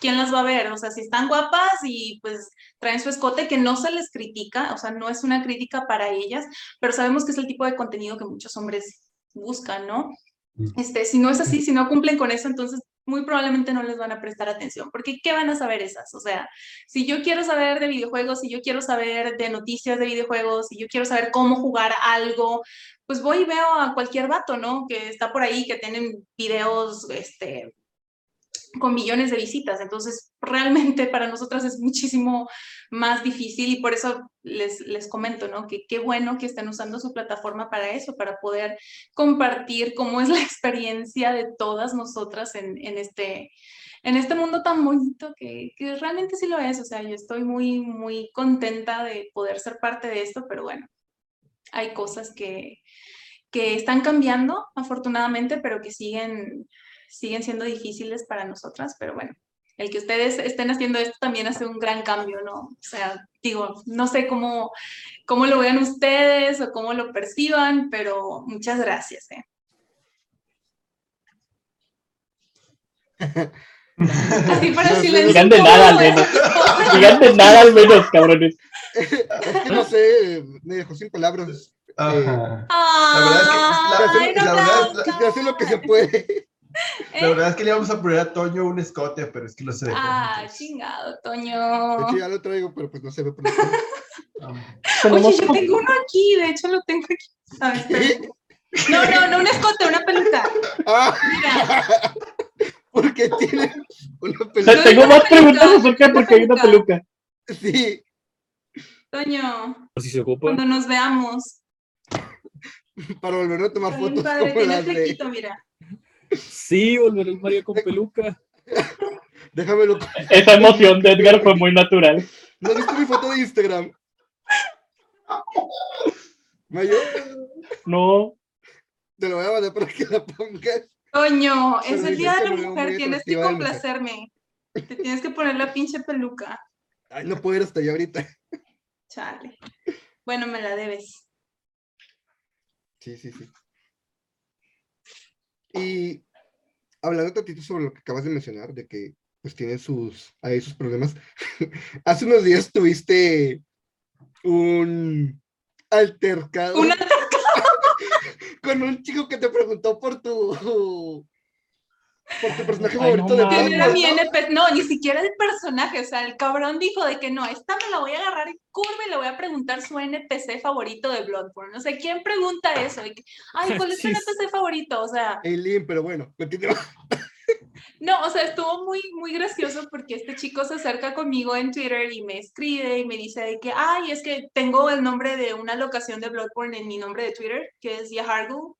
Speaker 3: ¿quién las va a ver? O sea, si están guapas y pues traen su escote, que no se les critica, o sea, no es una crítica para ellas, pero sabemos que es el tipo de contenido que muchos hombres buscan, ¿no?
Speaker 4: Mm.
Speaker 3: Este, si no es así, si no cumplen con eso, entonces muy probablemente no les van a prestar atención, porque ¿qué van a saber esas? O sea, si yo quiero saber de videojuegos, si yo quiero saber de noticias de videojuegos, si yo quiero saber cómo jugar algo, pues voy y veo a cualquier vato, ¿no? Que está por ahí, que tienen videos, este, con millones de visitas. Entonces, realmente para nosotras es muchísimo más difícil y por eso les, les comento, ¿no? Que qué bueno que estén usando su plataforma para eso, para poder compartir cómo es la experiencia de todas nosotras en, en este, en este mundo tan bonito que, que realmente sí lo es. O sea, yo estoy muy, muy contenta de poder ser parte de esto, pero bueno, hay cosas que, que están cambiando, afortunadamente, pero que siguen, siguen siendo difíciles para nosotras, pero bueno, el que ustedes estén haciendo esto también hace un gran cambio, ¿no? O sea, digo, no sé cómo, cómo lo vean ustedes o cómo lo perciban, pero muchas gracias, ¿eh? Así para
Speaker 2: No
Speaker 3: silencio.
Speaker 5: Digan de nada al menos. Digan de nada al menos, cabrones.
Speaker 2: Es que no sé, me dejó sin palabras.
Speaker 4: Ajá.
Speaker 3: Ay,
Speaker 4: La verdad es que- la-
Speaker 3: no
Speaker 4: la verdad es-
Speaker 3: aplaudan.
Speaker 2: Se hace lo que se puede.
Speaker 4: La verdad es que le íbamos a poner a Toño un escote, pero es que no se dejó.
Speaker 3: Ah,
Speaker 4: entonces,
Speaker 3: chingado,
Speaker 2: De
Speaker 3: Toño.
Speaker 2: hecho, ya lo traigo, pero pues no se ve por
Speaker 3: Oye, yo tengo uno aquí, de hecho lo tengo aquí. A ver. No, no, no un escote, una peluca.
Speaker 2: ¡Ah!
Speaker 3: Mira,
Speaker 2: Porque tiene una peluca.
Speaker 5: Tengo más preguntas acerca de por qué hay una
Speaker 3: peluca.
Speaker 2: Sí,
Speaker 3: Toño,
Speaker 1: Por si se ocupa.
Speaker 3: cuando nos veamos.
Speaker 2: para volver a tomar fotos
Speaker 3: padre,
Speaker 2: como
Speaker 3: tiene
Speaker 2: las de...
Speaker 3: flequito, mira.
Speaker 1: Sí, volver el Mario con peluca.
Speaker 2: Déjamelo.
Speaker 5: Esa emoción de Edgar fue muy natural.
Speaker 2: ¿No has visto mi foto de Instagram? Mayo,
Speaker 5: No,
Speaker 2: te lo voy a mandar para que la pongas.
Speaker 3: Toño, es el día de la mujer, tienes que complacerme. Te tienes que poner la pinche peluca.
Speaker 2: Ay, no puedo ir hasta allá ahorita.
Speaker 3: Chale. Bueno, me la debes.
Speaker 2: Sí, sí, sí. Y hablando tantito sobre lo que acabas de mencionar, de que pues tienen sus, ahí sus problemas. Hace unos días tuviste un altercado
Speaker 3: Una
Speaker 2: con un chico que te preguntó por tu por tu personaje
Speaker 5: Ay, no
Speaker 2: favorito de
Speaker 5: mames.
Speaker 3: ¿Quién era
Speaker 2: Bloodborne,
Speaker 3: mi
Speaker 2: ¿no?
Speaker 3: NPC? No, ni siquiera el personaje. O sea, el cabrón dijo de que no, esta me la voy a agarrar en curva y le voy a preguntar su NPC favorito de Bloodborne. No sé, ¿quién pregunta eso? De que, Ay, ¿cuál es tu
Speaker 1: Sí.
Speaker 3: NPC favorito? O sea,
Speaker 2: Eileen, pero bueno, continúa.
Speaker 3: no, o sea, estuvo muy, muy gracioso porque este chico se acerca conmigo en Twitter y me escribe y me dice de que, ay, es que tengo el nombre de una locación de Bloodborne en mi nombre de Twitter, que es Yahargu.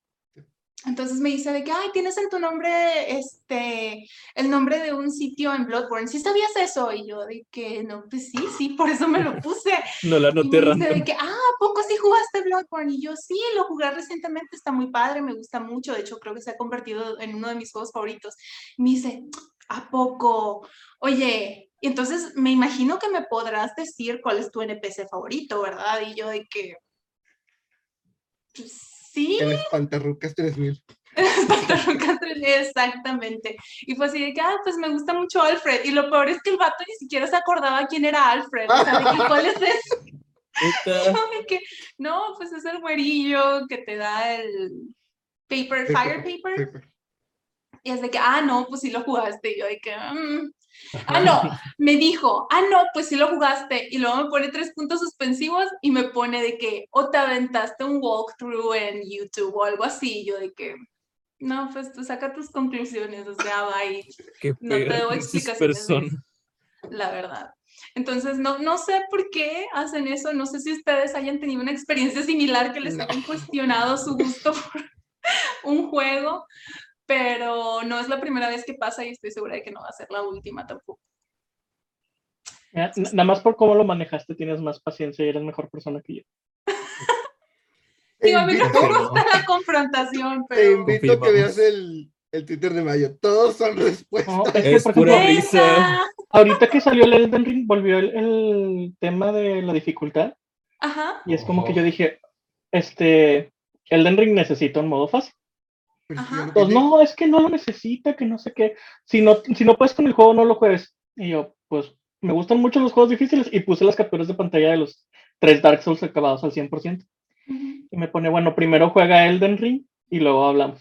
Speaker 3: Entonces me dice de que, ay, tienes en tu nombre, este, el nombre de un sitio en Bloodborne. ¿Sí sabías eso? Y yo de que, no, pues sí, sí, por eso me lo puse.
Speaker 1: No la
Speaker 3: Y me
Speaker 1: noté
Speaker 3: dice de que, ah, ¿a poco sí jugaste Bloodborne? Y yo, sí, lo jugué recientemente, está muy padre, me gusta mucho. De hecho, creo que se ha convertido en uno de mis juegos favoritos. Y me dice, ¿a poco? Oye, y entonces me imagino que me podrás decir cuál es tu NPC favorito, ¿verdad? Y yo de que, "Pues, sí,
Speaker 2: El espantarrucas 3000.
Speaker 3: Pantarrucas 3D, Exactamente. Y fue así de que, ah, pues me gusta mucho Alfred. Y lo peor es que el vato ni siquiera se acordaba quién era Alfred. O sea, de que, ¿cuál es?
Speaker 1: Puta.
Speaker 3: Yo de que, no, pues es el güerillo que te da el paper, fire paper.
Speaker 2: Paper.
Speaker 3: Y es de que, ah, no, pues sí lo jugaste. Y yo de que, mm. ah, no, me dijo, ah, no, pues sí lo jugaste. Y luego me pone tres puntos suspensivos y me pone de que, o te aventaste un walkthrough en YouTube o algo así. Y yo de que, no, pues tú saca tus conclusiones, o sea, bye,
Speaker 1: Qué
Speaker 3: No te debo explicaciones
Speaker 1: persona.
Speaker 3: la verdad. Entonces, no, no sé por qué hacen eso, no sé si ustedes hayan tenido una experiencia similar que les
Speaker 2: No.
Speaker 3: hayan cuestionado su gusto por un juego, pero no es la primera vez que pasa y estoy segura de que no va a ser la última tampoco.
Speaker 5: Nada más por cómo lo manejaste tienes más paciencia y eres mejor persona que yo.
Speaker 3: Digo, a mí no me gusta la confrontación,
Speaker 2: Te
Speaker 3: pero...
Speaker 2: invito a que veas el, el Twitter de Mayo. Todos son respuestas.
Speaker 5: No, es que,
Speaker 1: Es
Speaker 5: por
Speaker 1: pura
Speaker 5: ejemplo, ahorita que salió el Elden Ring, volvió el, el tema de la dificultad.
Speaker 3: Ajá,
Speaker 5: Y es como que yo dije, este, Elden Ring necesita un modo fácil.
Speaker 3: Ajá.
Speaker 5: Pues
Speaker 2: tiene.
Speaker 5: no, es que no lo necesita, que no sé qué. Si no, si no puedes con el juego, no lo juegues. Y yo, pues, me gustan mucho los juegos difíciles y puse las capturas de pantalla de los tres Dark Souls acabados al 100%.
Speaker 3: ujú,
Speaker 5: Y me pone, bueno, primero juega Elden Ring y luego hablamos.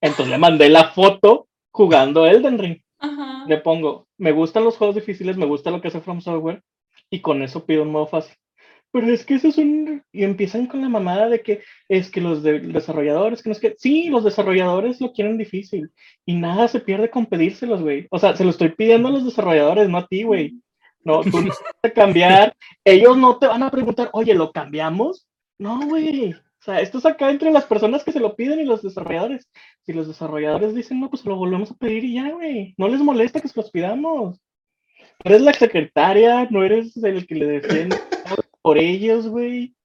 Speaker 5: Entonces le mandé la foto jugando Elden Ring.
Speaker 3: ajá.
Speaker 5: Le pongo, me gustan los juegos difíciles, me gusta lo que hace From Software y con eso pido un modo fácil. Pero es que eso es un... Y empiezan con la mamada de que es que los de- desarrolladores, que no es que... Sí, los desarrolladores lo quieren difícil y nada se pierde con pedírselos, güey. O sea, se lo estoy pidiendo a los desarrolladores, no a ti, güey. No, tú no vas a cambiar. Ellos no te van a preguntar, oye, ¿lo cambiamos? No, güey. O sea, esto es acá entre las personas que se lo piden y los desarrolladores. Si los desarrolladores dicen, no, pues lo volvemos a pedir y ya, güey. No les molesta que se los pidamos. Eres la secretaria, no eres el que le defiende por ellos, güey.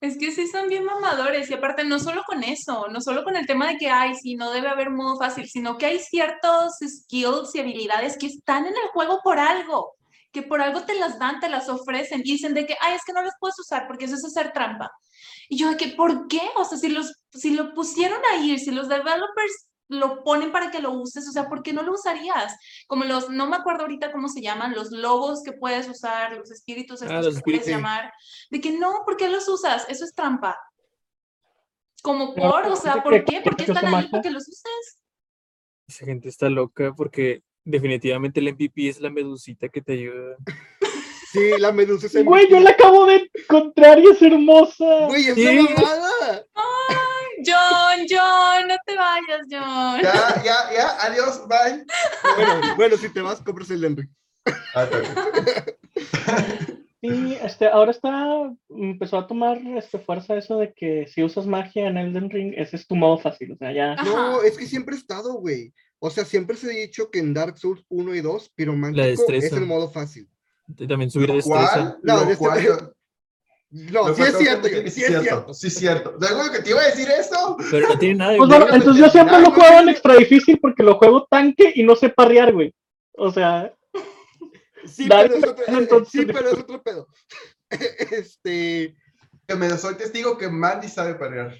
Speaker 3: Es que sí son bien mamadores y aparte no solo con eso, no solo con el tema de que, ay, sí, no debe haber modo fácil, sino que hay ciertos skills y habilidades que están en el juego por algo, que por algo te las dan, te las ofrecen y dicen de que, ay, es que no las puedes usar porque eso es hacer trampa. Y yo de que, ¿por qué? O sea, si, los, si lo pusieron ahí, si los developers lo ponen para que lo uses, o sea, ¿por qué no lo usarías? Como los, no me acuerdo ahorita cómo se llaman, los logos que puedes usar, los espíritus
Speaker 1: Ah,
Speaker 3: estos
Speaker 1: los
Speaker 3: que puedes llamar, de que no, ¿por qué los usas? Eso es trampa. Como por, o sea, ¿por qué? ¿Por qué están ahí para que los uses?
Speaker 1: Esa gente está loca porque definitivamente el MVP es la medusita que te ayuda.
Speaker 2: Sí, la medusa es el.
Speaker 5: Güey, yo la acabo de encontrar y es hermosa.
Speaker 2: Güey, es
Speaker 1: Sí.
Speaker 2: una mamada.
Speaker 3: John.
Speaker 4: Ya, ya, ya, adiós, bye.
Speaker 2: Bueno, bueno, si te vas, compras el Henry.
Speaker 4: Ah, está bien.
Speaker 5: Sí, este, ahora está, empezó a tomar este, fuerza eso de que si usas magia en Elden Ring, ese es tu modo fácil, o sea, ya.
Speaker 3: Ajá.
Speaker 2: No, es que siempre he estado, güey. O sea, siempre se ha dicho que en Dark Souls 1 y 2, Piromántico es el modo fácil.
Speaker 1: Y También subir destreza.
Speaker 4: ¿Cuál?
Speaker 2: No,
Speaker 4: Lo
Speaker 2: de este-
Speaker 4: cual-
Speaker 2: No, sí es cierto,
Speaker 4: que-
Speaker 2: sí
Speaker 4: sí
Speaker 2: es cierto.
Speaker 4: Sí, es cierto. ¿Seguro que te iba a decir eso?
Speaker 1: Pero no tiene nada de
Speaker 5: Pues bueno, entonces yo siempre lo juego en extra difícil porque lo juego tanque y no sé parrear, güey. O sea,
Speaker 2: Sí, pero es otro,
Speaker 5: entonces-
Speaker 2: sí, pero es otro pedo. Este.
Speaker 4: Que me soy testigo que Mandy sabe parear.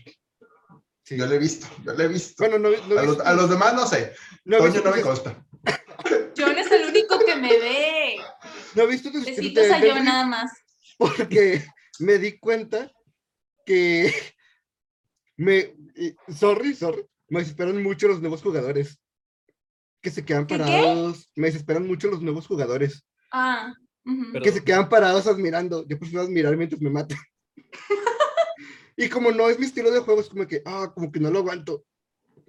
Speaker 2: sí.
Speaker 4: Yo lo he visto, yo lo he visto.
Speaker 2: Bueno, no, no,
Speaker 4: a, los, a los demás no sé.
Speaker 2: no
Speaker 4: Toño no me consta.
Speaker 3: John es el único que me ve.
Speaker 2: no he visto tus
Speaker 3: Besitos a John nada más.
Speaker 2: porque me di cuenta que me y- sorry, sorry, me desesperan mucho los nuevos jugadores que se quedan parados, me desesperan mucho los nuevos jugadores
Speaker 3: Ah.
Speaker 2: que se quedan parados admirando, yo prefiero admirar mientras me matan. y como no es mi estilo de juego, es como que, ah, como que no lo aguanto.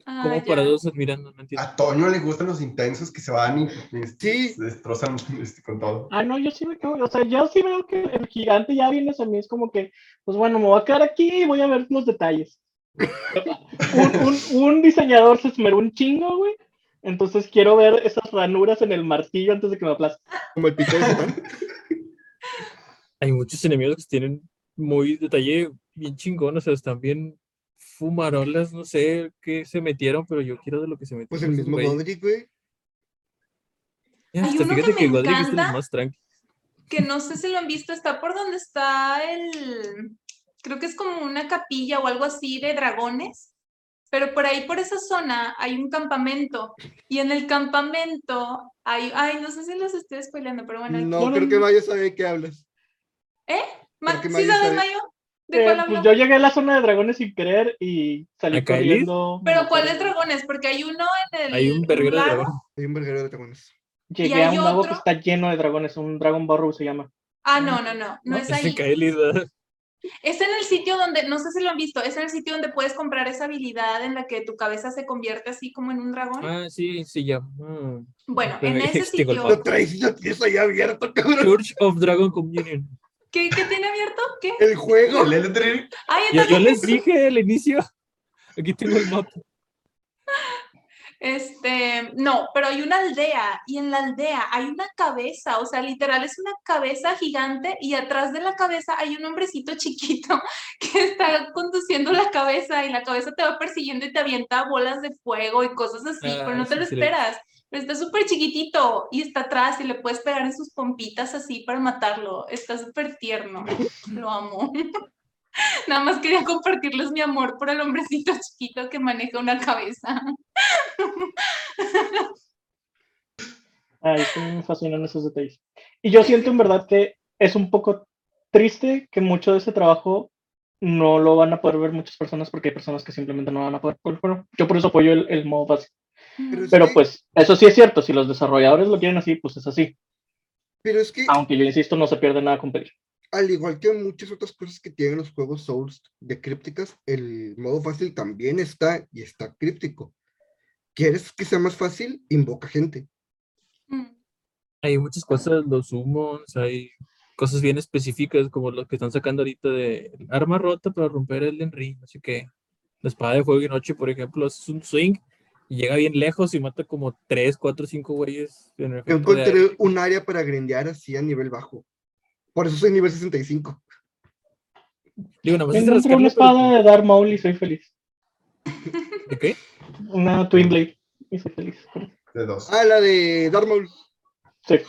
Speaker 3: Ah,
Speaker 1: Como
Speaker 3: ya.
Speaker 1: para dos admirando, no entiendo.
Speaker 4: A Toño le gustan los intensos que se van y, y
Speaker 2: Sí.
Speaker 4: se destrozan este, con todo.
Speaker 5: ah, no, yo sí me quedo, o sea, yo sí veo que el gigante ya viene a mí, es como que, pues bueno, me voy a quedar aquí y voy a ver los detalles. un, un, un diseñador se esmeró un chingo, güey. Entonces quiero ver esas ranuras en el martillo antes de que me aplaste.
Speaker 2: Como el pito de.
Speaker 1: Hay muchos enemigos que tienen muy detalle bien chingón, o sea, están bien fumarolas, no sé qué se metieron, pero yo quiero de lo que se metieron.
Speaker 2: Pues el mismo. Godric, güey.
Speaker 1: Ya,
Speaker 3: Hay
Speaker 1: hasta
Speaker 3: uno
Speaker 1: fíjate
Speaker 3: que
Speaker 1: que Godric es de los
Speaker 3: encanta.
Speaker 1: más tranqui.
Speaker 3: que no sé si lo han visto, está por donde está el, creo que es como una capilla o algo así de dragones, pero por ahí, por esa zona, hay un campamento y en el campamento hay, ay, no sé si los estoy spoileando, pero bueno.
Speaker 2: No, creo que Mayo sabe de qué hablas.
Speaker 3: ¿Eh? ¿Sí sabes,
Speaker 2: sabe.
Speaker 3: Mayo? ¿De
Speaker 5: Eh,
Speaker 3: cuál
Speaker 5: pues yo llegué a la zona de dragones sin querer y salí corriendo.
Speaker 3: Pero ¿cuáles dragones? Porque hay uno en el
Speaker 1: Hay un verguero de dragón.
Speaker 2: Hay un verguero de dragones.
Speaker 5: Llegué a un lago que está lleno de dragones, un Dragon Burrow se llama.
Speaker 3: Ah, no, no, no, no
Speaker 5: No,
Speaker 3: es
Speaker 1: Es en
Speaker 3: ahí. Es en el sitio donde, no sé si lo han visto, es en el sitio donde puedes comprar esa habilidad en la que tu cabeza se convierte así como en un dragón.
Speaker 1: Ah, sí, sí, ya. Mm.
Speaker 3: Bueno, en ese
Speaker 1: el
Speaker 3: sitio.
Speaker 2: Lo traes lo tienes ahí abierto, cabrón.
Speaker 1: Church of Dragon Communion.
Speaker 3: ¿Qué, abierto? ¿Qué?
Speaker 2: El juego.
Speaker 4: El Elden Ring,
Speaker 3: Ay,
Speaker 1: Yo, yo les dije al inicio. Aquí tengo el mapa.
Speaker 3: Este, no, pero hay una aldea y en la aldea hay una cabeza, o sea, literal es una cabeza gigante y atrás de la cabeza hay un hombrecito chiquito que está conduciendo la cabeza y la cabeza te va persiguiendo y te avienta bolas de fuego y cosas así,
Speaker 1: Ah,
Speaker 3: pero no te
Speaker 1: sí,
Speaker 3: lo
Speaker 1: sí
Speaker 3: esperas. Pero está súper chiquitito y está atrás y le puedes pegar en sus pompitas así para matarlo. Está súper tierno. Lo amo. Nada más quería compartirles mi amor por el hombrecito chiquito que maneja una cabeza.
Speaker 5: Ay, me fascinan esos detalles. Y yo siento en verdad que es un poco triste que mucho de ese trabajo no lo van a poder ver muchas personas porque hay personas que simplemente no van a poder. Bueno, yo por eso apoyo el, el modo fácil.
Speaker 2: Pero es
Speaker 5: Pero
Speaker 2: que-
Speaker 5: pues, eso sí es cierto. Si los desarrolladores lo quieren así, pues es así.
Speaker 2: Pero es que,
Speaker 5: Aunque yo insisto, no se pierde nada con pedir.
Speaker 2: al igual que muchas otras cosas que tienen los juegos Souls de crípticas, el modo fácil también está y está críptico. ¿Quieres que sea más fácil? Invoca gente.
Speaker 3: Mm.
Speaker 1: Hay muchas cosas, los summons, hay cosas bien específicas como lo que están sacando ahorita de arma rota para romper el Ring. Así que la espada de fuego y noche, por ejemplo, es un swing y llega bien lejos y mata como 3, 4, 5 güeyes en el de aire.
Speaker 2: Encontré un área para grindear así a nivel bajo. Por eso soy nivel 65.
Speaker 1: Digo, nada más
Speaker 5: una
Speaker 1: pero-
Speaker 5: espada de Darth Maul y soy feliz.
Speaker 1: ¿De qué?
Speaker 5: Una Twin Blade y soy feliz.
Speaker 4: de dos.
Speaker 2: Ah, la de Darth Maul.
Speaker 5: Sí.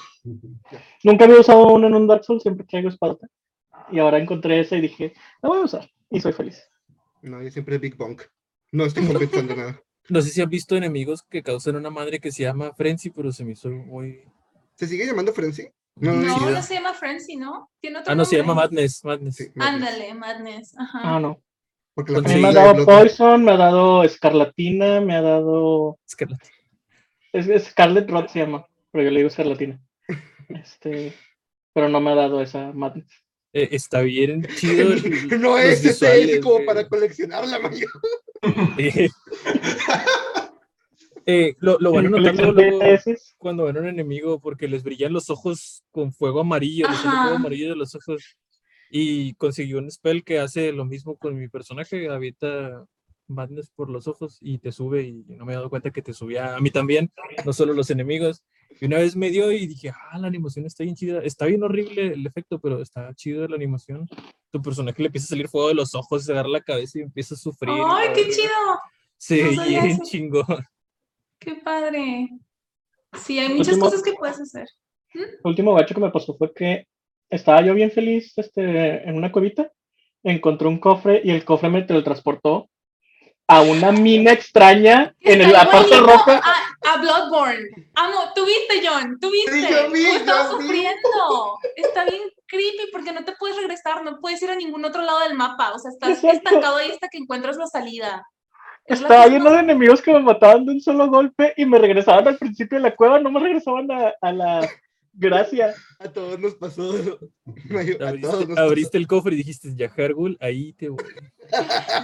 Speaker 5: Nunca había usado uno en un Dark Souls, siempre traigo espada. Y ahora encontré esa y dije, la voy a usar. Y soy feliz.
Speaker 2: No, yo siempre Big Bonk. No estoy compensando nada.
Speaker 1: No sé si han visto enemigos que causan una madre que se llama Frenzy, pero se me hizo muy.
Speaker 2: ¿Se sigue llamando Frenzy? No,
Speaker 3: No, se llama Frenzy, ¿no? Tiene otro
Speaker 1: Ah, no, se llama. Madness. Madness.
Speaker 2: Sí, Madness.
Speaker 3: Ándale, Madness. Ajá.
Speaker 5: Ah, no.
Speaker 2: Porque la
Speaker 5: me ha dado Poison, me ha dado Escarlatina, me ha dado
Speaker 1: Escarlata.
Speaker 5: Es, es Scarlet Rot se llama, pero yo le digo Scarlatina. Este, pero no me ha dado esa madness.
Speaker 1: Eh, está bien chido. el-
Speaker 2: No es ese como
Speaker 1: güey.
Speaker 2: para coleccionarla, Mario.
Speaker 1: Eh, eh, lo, lo van a
Speaker 5: Mi
Speaker 1: notar
Speaker 5: colección
Speaker 1: luego,
Speaker 5: de
Speaker 1: cuando ven a un enemigo porque les brillan los ojos con fuego amarillo, les sale fuego amarillo de los ojos. Y consiguió un spell que hace lo mismo con mi personaje, avienta madness por los ojos y te sube y no me he dado cuenta que te subía a mí también, no solo los enemigos. Y una vez me dio y dije, ah, la animación está bien chida, está bien horrible el efecto, pero está chido la animación. Tu personaje le empieza a salir fuego de los ojos, se agarra la cabeza y empieza a sufrir.
Speaker 3: ¡Ay, qué chido!
Speaker 1: Sí,
Speaker 3: No
Speaker 1: bien chingón.
Speaker 3: ¡Qué padre! Sí, hay muchas
Speaker 5: Último-
Speaker 3: cosas que puedes hacer.
Speaker 5: El último gacho que me pasó fue que estaba yo bien feliz este, en una cuevita, encontré un cofre y el cofre me teletransportó a una mina extraña en el- la parte roja.
Speaker 3: A, a Bloodborne. Amo, tú viste, John, tú viste.
Speaker 2: Sí, yo vi, vi.
Speaker 3: sufriendo. Está bien creepy porque no te puedes regresar, no puedes ir a ningún otro lado del mapa. O sea, estás
Speaker 5: Exacto.
Speaker 3: estancado ahí hasta que encuentras la salida. Es
Speaker 5: Estaba lleno de enemigos que me mataban de un solo golpe y me regresaban al principio de la cueva, no me regresaban a, a la gracia.
Speaker 2: A todos nos pasó. A todos
Speaker 1: Abriste,
Speaker 2: nos
Speaker 1: abriste el cofre y dijiste, Yahargul, ahí te voy.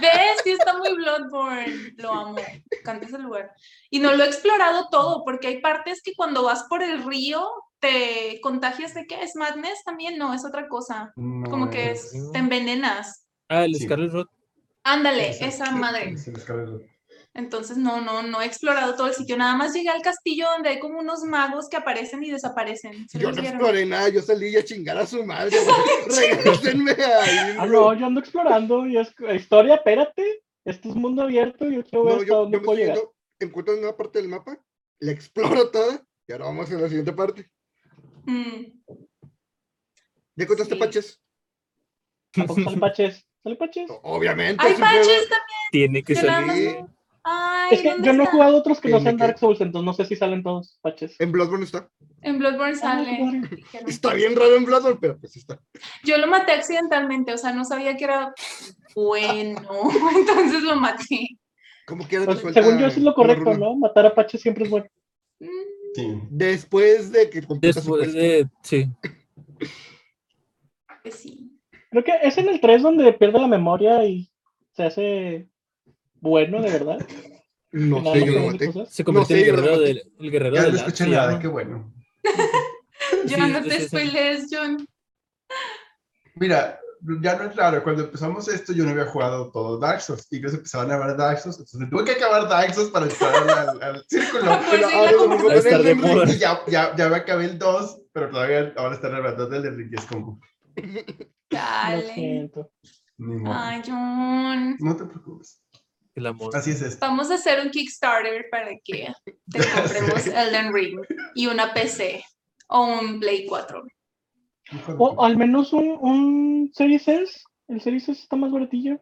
Speaker 3: ¿Ves? Sí, está muy Bloodborne. Lo amo. Me encanta ese lugar. Y no lo he explorado todo, porque hay partes que cuando vas por el río te contagias de qué es madness también, no, es otra cosa.
Speaker 4: No
Speaker 3: Como que es, te envenenas.
Speaker 1: Ah, el
Speaker 4: Sí.
Speaker 1: Scarlet Rot.
Speaker 3: Ándale,
Speaker 4: Ese-
Speaker 3: esa madre. Entonces, no, no, no he explorado todo el sitio. Nada más llegué al castillo donde hay como unos magos que aparecen y desaparecen. ¿Se
Speaker 2: Yo no
Speaker 3: vieron?
Speaker 2: exploré nada, yo salí a chingar a su madre. Regrésenme ahí.
Speaker 5: Ah, no, yo ando explorando y es historia, espérate. Esto es mundo abierto y yo quiero ver
Speaker 2: No,
Speaker 5: hasta
Speaker 2: yo,
Speaker 5: dónde puedo llegar.
Speaker 2: encuentro una parte del mapa, la exploro toda y ahora vamos a la siguiente parte.
Speaker 3: Mm,
Speaker 2: ¿Ya encontraste
Speaker 3: Sí.
Speaker 2: paches?
Speaker 5: Tampoco salen paches. ¿Salen paches?
Speaker 2: Obviamente.
Speaker 3: Hay
Speaker 2: es un juego-
Speaker 3: patches también.
Speaker 1: Tiene que
Speaker 3: Yo
Speaker 1: salir.
Speaker 3: Ay,
Speaker 5: Es que
Speaker 3: ¿dónde
Speaker 5: yo no he jugado otros que no sean
Speaker 2: que-
Speaker 5: Dark Souls, entonces no sé si salen todos paches.
Speaker 2: En Bloodborne está.
Speaker 3: En Bloodborne
Speaker 5: Ah,
Speaker 3: sale.
Speaker 2: Está bien raro en Bloodborne, pero pues está.
Speaker 3: Yo lo maté accidentalmente, o sea, no sabía que era bueno, entonces lo maté.
Speaker 2: Como quieras
Speaker 5: Pues, según yo, eso es lo correcto. ¿no? Matar a paches siempre es bueno.
Speaker 3: Mm,
Speaker 4: Sí.
Speaker 2: Después de que
Speaker 1: Después de. Sí.
Speaker 3: pues sí.
Speaker 5: Creo que es en el 3 donde pierde la memoria y se hace bueno, de verdad.
Speaker 2: No
Speaker 5: Nada
Speaker 2: sé, yo lo
Speaker 5: hace
Speaker 2: maté.
Speaker 5: cosas.
Speaker 1: Se convirtió
Speaker 2: sé,
Speaker 1: en el
Speaker 2: yo
Speaker 1: guerrero
Speaker 2: lo
Speaker 1: del. El guerrero
Speaker 4: Ya no escuché nada,
Speaker 1: ¿no?
Speaker 4: qué bueno.
Speaker 3: John,
Speaker 1: Sí,
Speaker 3: no te spoilees, John.
Speaker 4: Mira, ya no es raro. Cuando empezamos esto, yo no había jugado todo Dark Souls. Y ellos empezaban a ver Dark Souls. Entonces tuve que acabar Dark Souls para entrar al, al- al círculo.
Speaker 2: Pero ahora lo
Speaker 1: Va a
Speaker 2: con
Speaker 1: estar de
Speaker 2: Ring.
Speaker 4: Y ya, ya, ya me acabé el 2, pero todavía ahora están hablando del Elden Ring. Y es como,
Speaker 5: Lo
Speaker 3: Dale.
Speaker 5: siento.
Speaker 4: ni modo.
Speaker 3: Ay, John.
Speaker 4: No te preocupes.
Speaker 1: El amor.
Speaker 4: Así es esto.
Speaker 3: Vamos a hacer un Kickstarter para que te compremos Elden Ring y una PC o un Play 4.
Speaker 4: Hijo de
Speaker 5: O al menos un, un Series S. El Series S está más baratillo.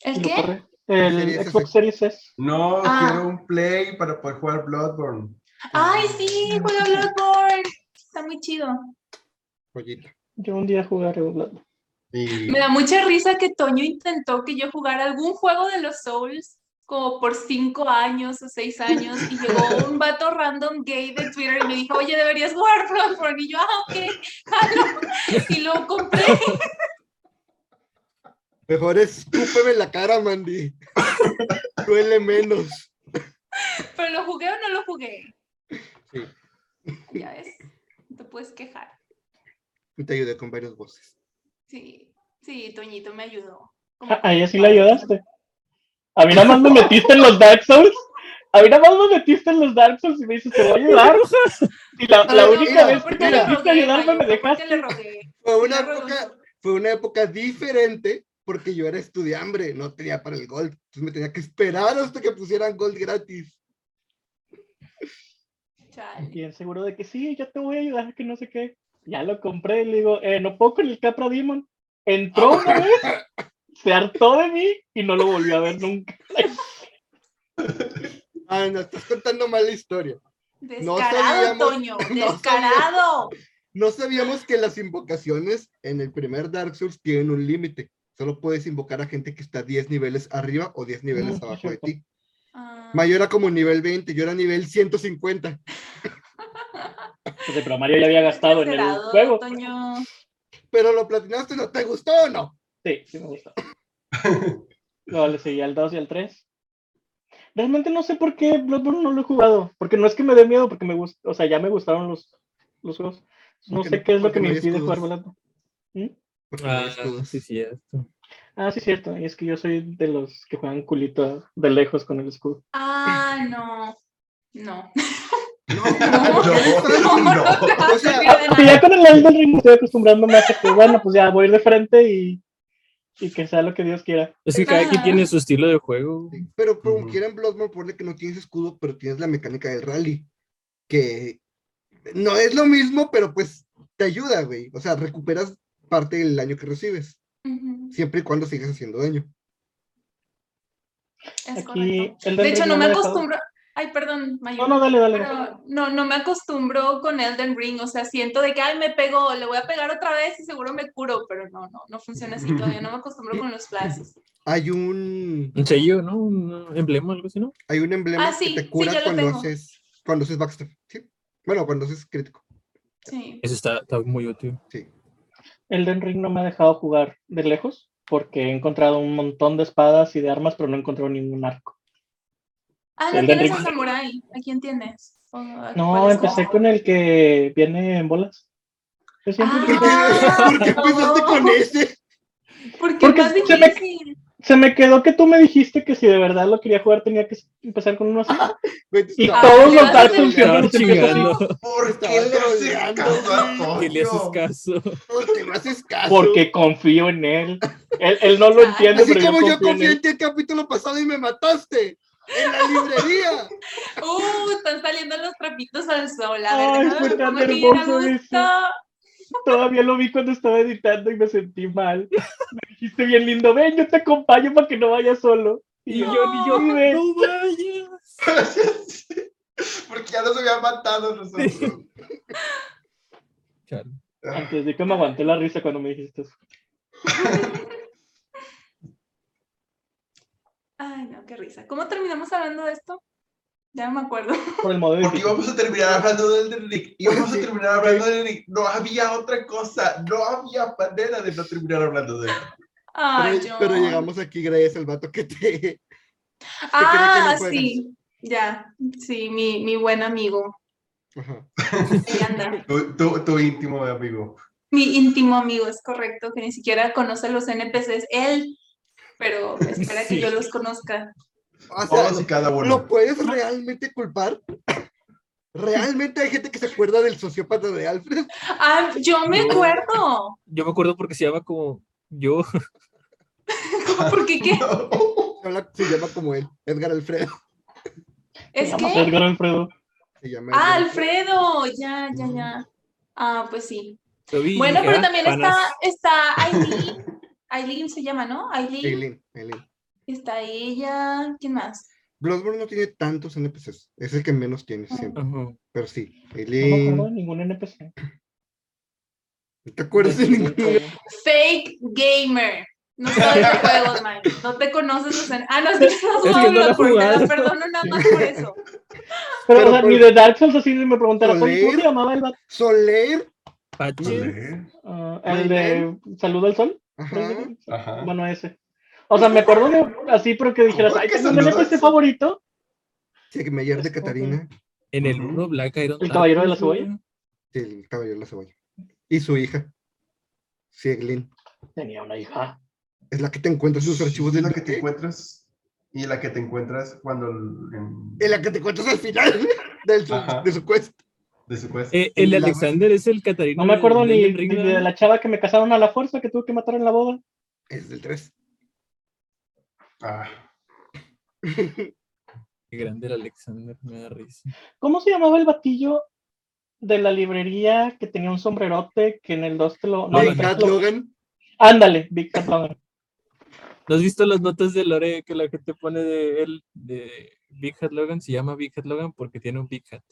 Speaker 3: ¿El qué?
Speaker 5: corre. El
Speaker 2: Series S.
Speaker 5: Xbox Series S.
Speaker 4: No,
Speaker 3: Ah.
Speaker 4: quiero un play para poder jugar Bloodborne.
Speaker 3: Ay, sí, juega Bloodborne. Está muy chido.
Speaker 2: Joyita.
Speaker 5: Yo un día jugaré Bloodborne.
Speaker 3: Me da mucha risa que Toño intentó que yo jugara algún juego de los Souls como por cinco años o seis años y llegó un vato random gay de Twitter y me dijo, oye, deberías jugar Bloodborne. Y yo, ah, ok, jalo. Y lo compré.
Speaker 2: Mejor escúpeme en la cara, Mandy. Duele menos.
Speaker 3: Pero lo jugué o no lo jugué.
Speaker 2: Sí.
Speaker 3: Ya ves, no te puedes quejar.
Speaker 2: Te ayudé con varias voces.
Speaker 3: Sí, sí, Toñito me ayudó.
Speaker 5: A, ella sí la ayudaste. A mí nada más me metiste en los Dark Souls. A mí nada más me metiste en los Dark Souls y me dices, te voy a ayudar. Y la, única vez que
Speaker 3: porque
Speaker 5: me
Speaker 3: le
Speaker 5: metiste a ayudarme me dejaste.
Speaker 2: Fue una época, fue una época diferente porque yo era estudiambre, no tenía para el gold. Entonces me tenía que esperar hasta que pusieran gold gratis.
Speaker 3: Chale.
Speaker 5: Bien seguro de que sí, yo te voy a ayudar, que no sé qué. Ya lo compré y le digo, eh, no puedo con el Capra Demon. Entró una vez, se hartó de mí y no lo volvió a ver nunca.
Speaker 2: Ah, no, estás contando mal la historia. No
Speaker 3: Descarado,
Speaker 2: sabíamos-
Speaker 3: Toño,
Speaker 2: no
Speaker 3: descarado.
Speaker 2: No sabíamos que las invocaciones en el primer Dark Souls tienen un límite. Solo puedes invocar a gente que está 10 niveles arriba o 10 niveles abajo de ti.
Speaker 3: Ah,
Speaker 2: Mayo era como nivel 20, yo era nivel 150.
Speaker 5: Pues, pero Mario ya había gastado en el juego.
Speaker 3: Toño.
Speaker 2: Pero lo platinaste, ¿no te gustó o no?
Speaker 5: Sí, sí me gustó. Luego le seguía el 2 y el 3. Realmente no sé por qué Bloodborne no lo he jugado. Porque no es que me dé miedo, porque me gusta, o sea, ya me gustaron los, los juegos. No
Speaker 2: Porque
Speaker 5: sé
Speaker 2: no-
Speaker 5: qué es lo que me
Speaker 2: no
Speaker 5: impide jugar. Bloodborne. ¿Mm?
Speaker 2: No
Speaker 1: Ah, sí, cierto.
Speaker 5: Ah, sí, cierto. Y es que yo soy de los que juegan culito de lejos con el escudo.
Speaker 3: Ah, no. No.
Speaker 2: No,
Speaker 3: No,
Speaker 2: O sea,
Speaker 5: Porque ya con el Elden Ring me estoy acostumbrando más a que, bueno, pues ya voy a ir de frente y, y que sea lo que Dios quiera.
Speaker 1: Es que cada quien tiene su estilo de juego.
Speaker 2: Sí, Pero como
Speaker 4: Ujú.
Speaker 2: quiera en Bloodborne, ponle que no tienes escudo, pero tienes la mecánica del rally. Que no es lo mismo, pero pues te ayuda, güey. O sea, recuperas parte del daño que recibes, siempre y cuando sigas haciendo daño.
Speaker 3: Es
Speaker 5: Aquí,
Speaker 3: De hecho, no me acostumbro. Ay, perdón, Mayu.
Speaker 5: No, no, dale, dale.
Speaker 3: Pero no, no me acostumbro con Elden Ring, o sea, siento de que, ay, me pegó, le voy a pegar otra vez y seguro me curo, pero no, no, no funciona así todavía, no me acostumbro con los flashes.
Speaker 2: Hay un,
Speaker 1: Un sello, ¿no? Un emblema, algo así, ¿no?
Speaker 2: hay un emblema
Speaker 3: Ah, sí,
Speaker 2: que te cura cuando
Speaker 3: tengo.
Speaker 2: haces, cuando haces backstab, ¿sí? Bueno, cuando haces crítico,
Speaker 3: Sí.
Speaker 1: Eso está, está muy útil.
Speaker 2: sí.
Speaker 5: Elden Ring no me ha dejado jugar de lejos porque he encontrado un montón de espadas y de armas, pero no he encontrado ningún arco.
Speaker 3: Ah, ¿no tienes
Speaker 5: Ring.
Speaker 3: a Samurai? ¿A quién tienes? ¿O a
Speaker 5: No, empecé
Speaker 3: escoges?
Speaker 5: con el que viene en bolas. Yo siempre
Speaker 3: Ah.
Speaker 2: ¿Por qué empezaste
Speaker 3: no.
Speaker 2: con ese?
Speaker 3: Porque,
Speaker 5: Porque
Speaker 3: más
Speaker 5: se me-
Speaker 3: difícil.
Speaker 5: Se me quedó que tú me dijiste que si de verdad lo quería jugar tenía que empezar con uno así.
Speaker 2: Te
Speaker 5: Y
Speaker 2: estaba-
Speaker 5: todos
Speaker 3: ¿le
Speaker 5: los Dark Souls.
Speaker 4: ¿Por qué le haces caso a
Speaker 2: güey.
Speaker 1: ¿Qué le haces
Speaker 4: Toño?
Speaker 1: caso?
Speaker 2: ¿Por qué me haces caso?
Speaker 5: Porque confío en él. Él, él no lo entiende,
Speaker 2: Así
Speaker 5: pero
Speaker 2: como
Speaker 5: yo
Speaker 2: yo
Speaker 5: confío en
Speaker 2: confié en
Speaker 5: él.
Speaker 2: ti el capítulo pasado y me mataste en la librería.
Speaker 3: Uh, están saliendo los trapitos al sol. A
Speaker 5: Ay, fue tan hermoso
Speaker 3: gusto.
Speaker 5: Todavía lo vi cuando estaba editando y me sentí mal. Me dijiste bien lindo, ven, yo te acompaño para que no vayas solo.
Speaker 1: Y
Speaker 5: yo,
Speaker 1: yo, ni yo,
Speaker 5: "Sí, ven".
Speaker 1: no vayas.
Speaker 4: Porque ya nos habían matado nosotros.
Speaker 1: Chale.
Speaker 5: Antes de que me aguanté la risa cuando me dijiste eso.
Speaker 3: Ay, no, qué risa. ¿Cómo terminamos hablando de esto? Ya no me acuerdo.
Speaker 5: Por el modo de
Speaker 4: Porque íbamos a terminar hablando del Rick. Íbamos a
Speaker 2: Sí.
Speaker 4: terminar hablando del Rick. No había otra cosa. No había manera de no terminar hablando de él.
Speaker 3: Ay,
Speaker 2: Pero,
Speaker 3: yo.
Speaker 2: pero llegamos aquí gracias al vato que te.
Speaker 3: Ah, sí. Ya. Sí, mi, mi buen amigo.
Speaker 2: Ajá.
Speaker 4: Tu, tu, tu íntimo amigo.
Speaker 3: Mi íntimo amigo, es correcto, que ni siquiera conoce los NPCs. Él. Pero espera que yo los conozca.
Speaker 2: O sea,
Speaker 4: Todos y cada
Speaker 2: ¿lo
Speaker 4: uno.
Speaker 2: puedes realmente culpar? ¿Realmente hay gente que se acuerda del sociópata de Alfred?
Speaker 3: Ah, yo me acuerdo.
Speaker 1: Yo me acuerdo porque se llama como yo.
Speaker 3: Porque qué?
Speaker 4: No.
Speaker 2: Se llama como él, Edgar Alfredo.
Speaker 3: Es
Speaker 5: Se
Speaker 3: que.
Speaker 5: Edgar Alfredo.
Speaker 2: Se llama
Speaker 3: Ah, Alfredo. Ya, ya, ya. Ah, pues sí.
Speaker 1: Lo
Speaker 3: Bueno, pero
Speaker 1: ah,
Speaker 3: también
Speaker 1: panas.
Speaker 3: está, está Aileen. Aileen se llama, ¿no? Aileen.
Speaker 2: Eileen, Eileen.
Speaker 3: Está ella. ¿Quién más?
Speaker 2: Bloodborne no tiene tantos NPCs. Es el que menos tiene siempre. Pero sí,
Speaker 5: No me
Speaker 2: Eileen.
Speaker 5: acuerdo de ningún NPC.
Speaker 2: ¿No te acuerdas de ningún?
Speaker 3: Fake Gamer. No sabes de juegos, Mike. No te conoces los en... Ah, no, es que no
Speaker 1: Es que no jugado.
Speaker 3: perdono nada más por eso.
Speaker 5: Pero,
Speaker 2: Pero
Speaker 5: o sea,
Speaker 2: por-
Speaker 5: ni de Dark Souls así me preguntara, ¿cómo
Speaker 2: Soler.
Speaker 5: se llamaba el?
Speaker 2: Soler.
Speaker 1: Pache.
Speaker 5: Ah, el de Salud al Sol.
Speaker 2: Ajá.
Speaker 4: Ajá.
Speaker 5: Bueno, ese. O sea, me acuerdo de así, pero que dijeras,
Speaker 4: ¿Cómo
Speaker 5: ay,
Speaker 4: que
Speaker 5: tengo un
Speaker 4: Salud al
Speaker 5: NPC
Speaker 4: Sol?
Speaker 5: favorito.
Speaker 2: Segmeyer de Catarina.
Speaker 1: En el
Speaker 4: Ujú.
Speaker 1: 1 Black Iron.
Speaker 5: ¿El caballero de la cebolla?
Speaker 2: Sí, el caballero de la cebolla. Y su hija. Sieglin.
Speaker 5: Tenía una hija.
Speaker 2: Es la que te encuentras en los archivos
Speaker 4: de la que te encuentras y la que te encuentras cuando el- en-
Speaker 2: la que te encuentras al final de su quest.
Speaker 4: De su quest.
Speaker 1: Eh, el de
Speaker 2: La-
Speaker 1: Alexander es el Catarina.
Speaker 5: No me acuerdo ni, ni de la chava que me casaron a la fuerza que tuve que matar en la boda.
Speaker 2: Es del 3.
Speaker 4: Ah,
Speaker 1: Qué grande el Alexander, me da risa.
Speaker 5: ¿Cómo se llamaba el batillo de la librería que tenía un sombrerote que en el 2 te lo... no,
Speaker 2: Big
Speaker 5: el
Speaker 2: Cat
Speaker 5: lo-
Speaker 2: Logan.
Speaker 5: Ándale, Big Cat Logan.
Speaker 1: ¿No has visto las notas de Lore que la gente pone de él, de Big Hat Logan? Se llama Big Hat Logan porque tiene un Big Hat.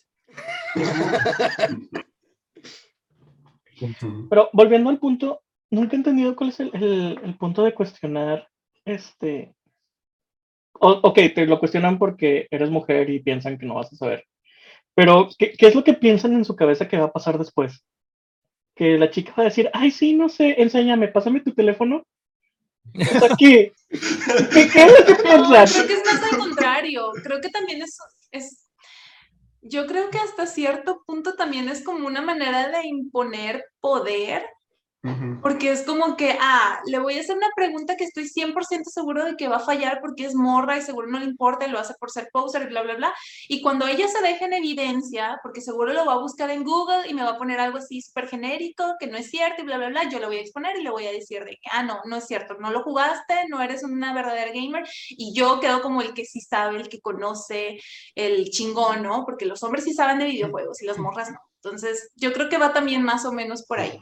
Speaker 5: Pero volviendo al punto, nunca he entendido cuál es el, el- el punto de cuestionar este o- ok, te lo cuestionan porque eres mujer y piensan que no vas a saber. Pero, ¿qué, qué es lo que piensan en su cabeza que va a pasar después? Que la chica va a decir, ay, sí, no sé, enséñame, pásame tu teléfono. Sea, ¿qué? ¿Qué, es lo que
Speaker 3: No,
Speaker 5: piensan?
Speaker 3: creo que es más al contrario. Creo que también es, es, yo creo que hasta cierto punto también es como una manera de imponer poder. Porque es como que, ah, le voy a hacer una pregunta que estoy 100% seguro de que va a fallar porque es morra y seguro no le importa y lo hace por ser poser y bla, bla, bla. Y cuando ella se deje en evidencia, porque seguro lo va a buscar en Google y me va a poner algo así súper genérico, que no es cierto y bla, bla, bla, yo lo voy a exponer y le voy a decir de que, ah, no, no es cierto, no lo jugaste, no eres una verdadera gamer y yo quedo como el que sí sabe, el que conoce, el chingón, ¿no? Porque los hombres sí saben de videojuegos y las morras no. Entonces, yo creo que va también más o menos por ahí.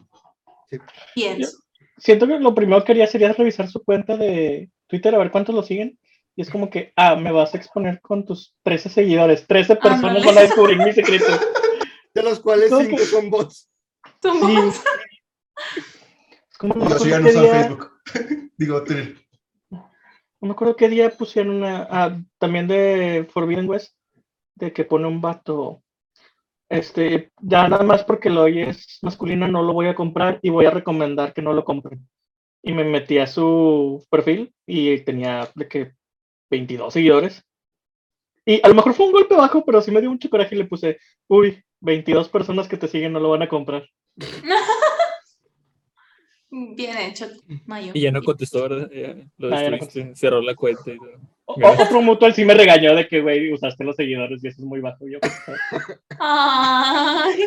Speaker 2: Sí.
Speaker 3: Pienso.
Speaker 5: Siento que lo primero que haría sería revisar su cuenta de Twitter a ver cuántos lo siguen. Y es como que, ah, me vas a exponer con tus 13 seguidores. 13 personas van a descubrir mi secreto.
Speaker 2: De los cuales
Speaker 5: No,
Speaker 2: cinco
Speaker 5: que-
Speaker 2: son bots.
Speaker 3: Somos-
Speaker 5: Sí. Es como, no
Speaker 4: ya
Speaker 5: día-
Speaker 4: Facebook. Digo, Twitter.
Speaker 5: No me acuerdo qué día pusieron una. ah, también de Forbidden West. De que pone un vato. Este, ya nada más porque lo oyes masculino no lo voy a comprar y voy a recomendar que no lo compren. Y me metí a su perfil y tenía de que 22 seguidores. Y a lo mejor fue un golpe bajo, pero sí me dio mucho coraje y le puse, uy, 22 personas que te siguen no lo van a comprar.
Speaker 3: Bien hecho, Mayo.
Speaker 1: Y ya no contestó, ¿verdad? Ya lo
Speaker 5: Ah, ya no
Speaker 1: destruiste, cerró la cuenta y todo.
Speaker 5: O- otro mutual sí me regañó de que, güey, usaste los seguidores y eso es muy bajo. Yo, pues,
Speaker 3: Ay.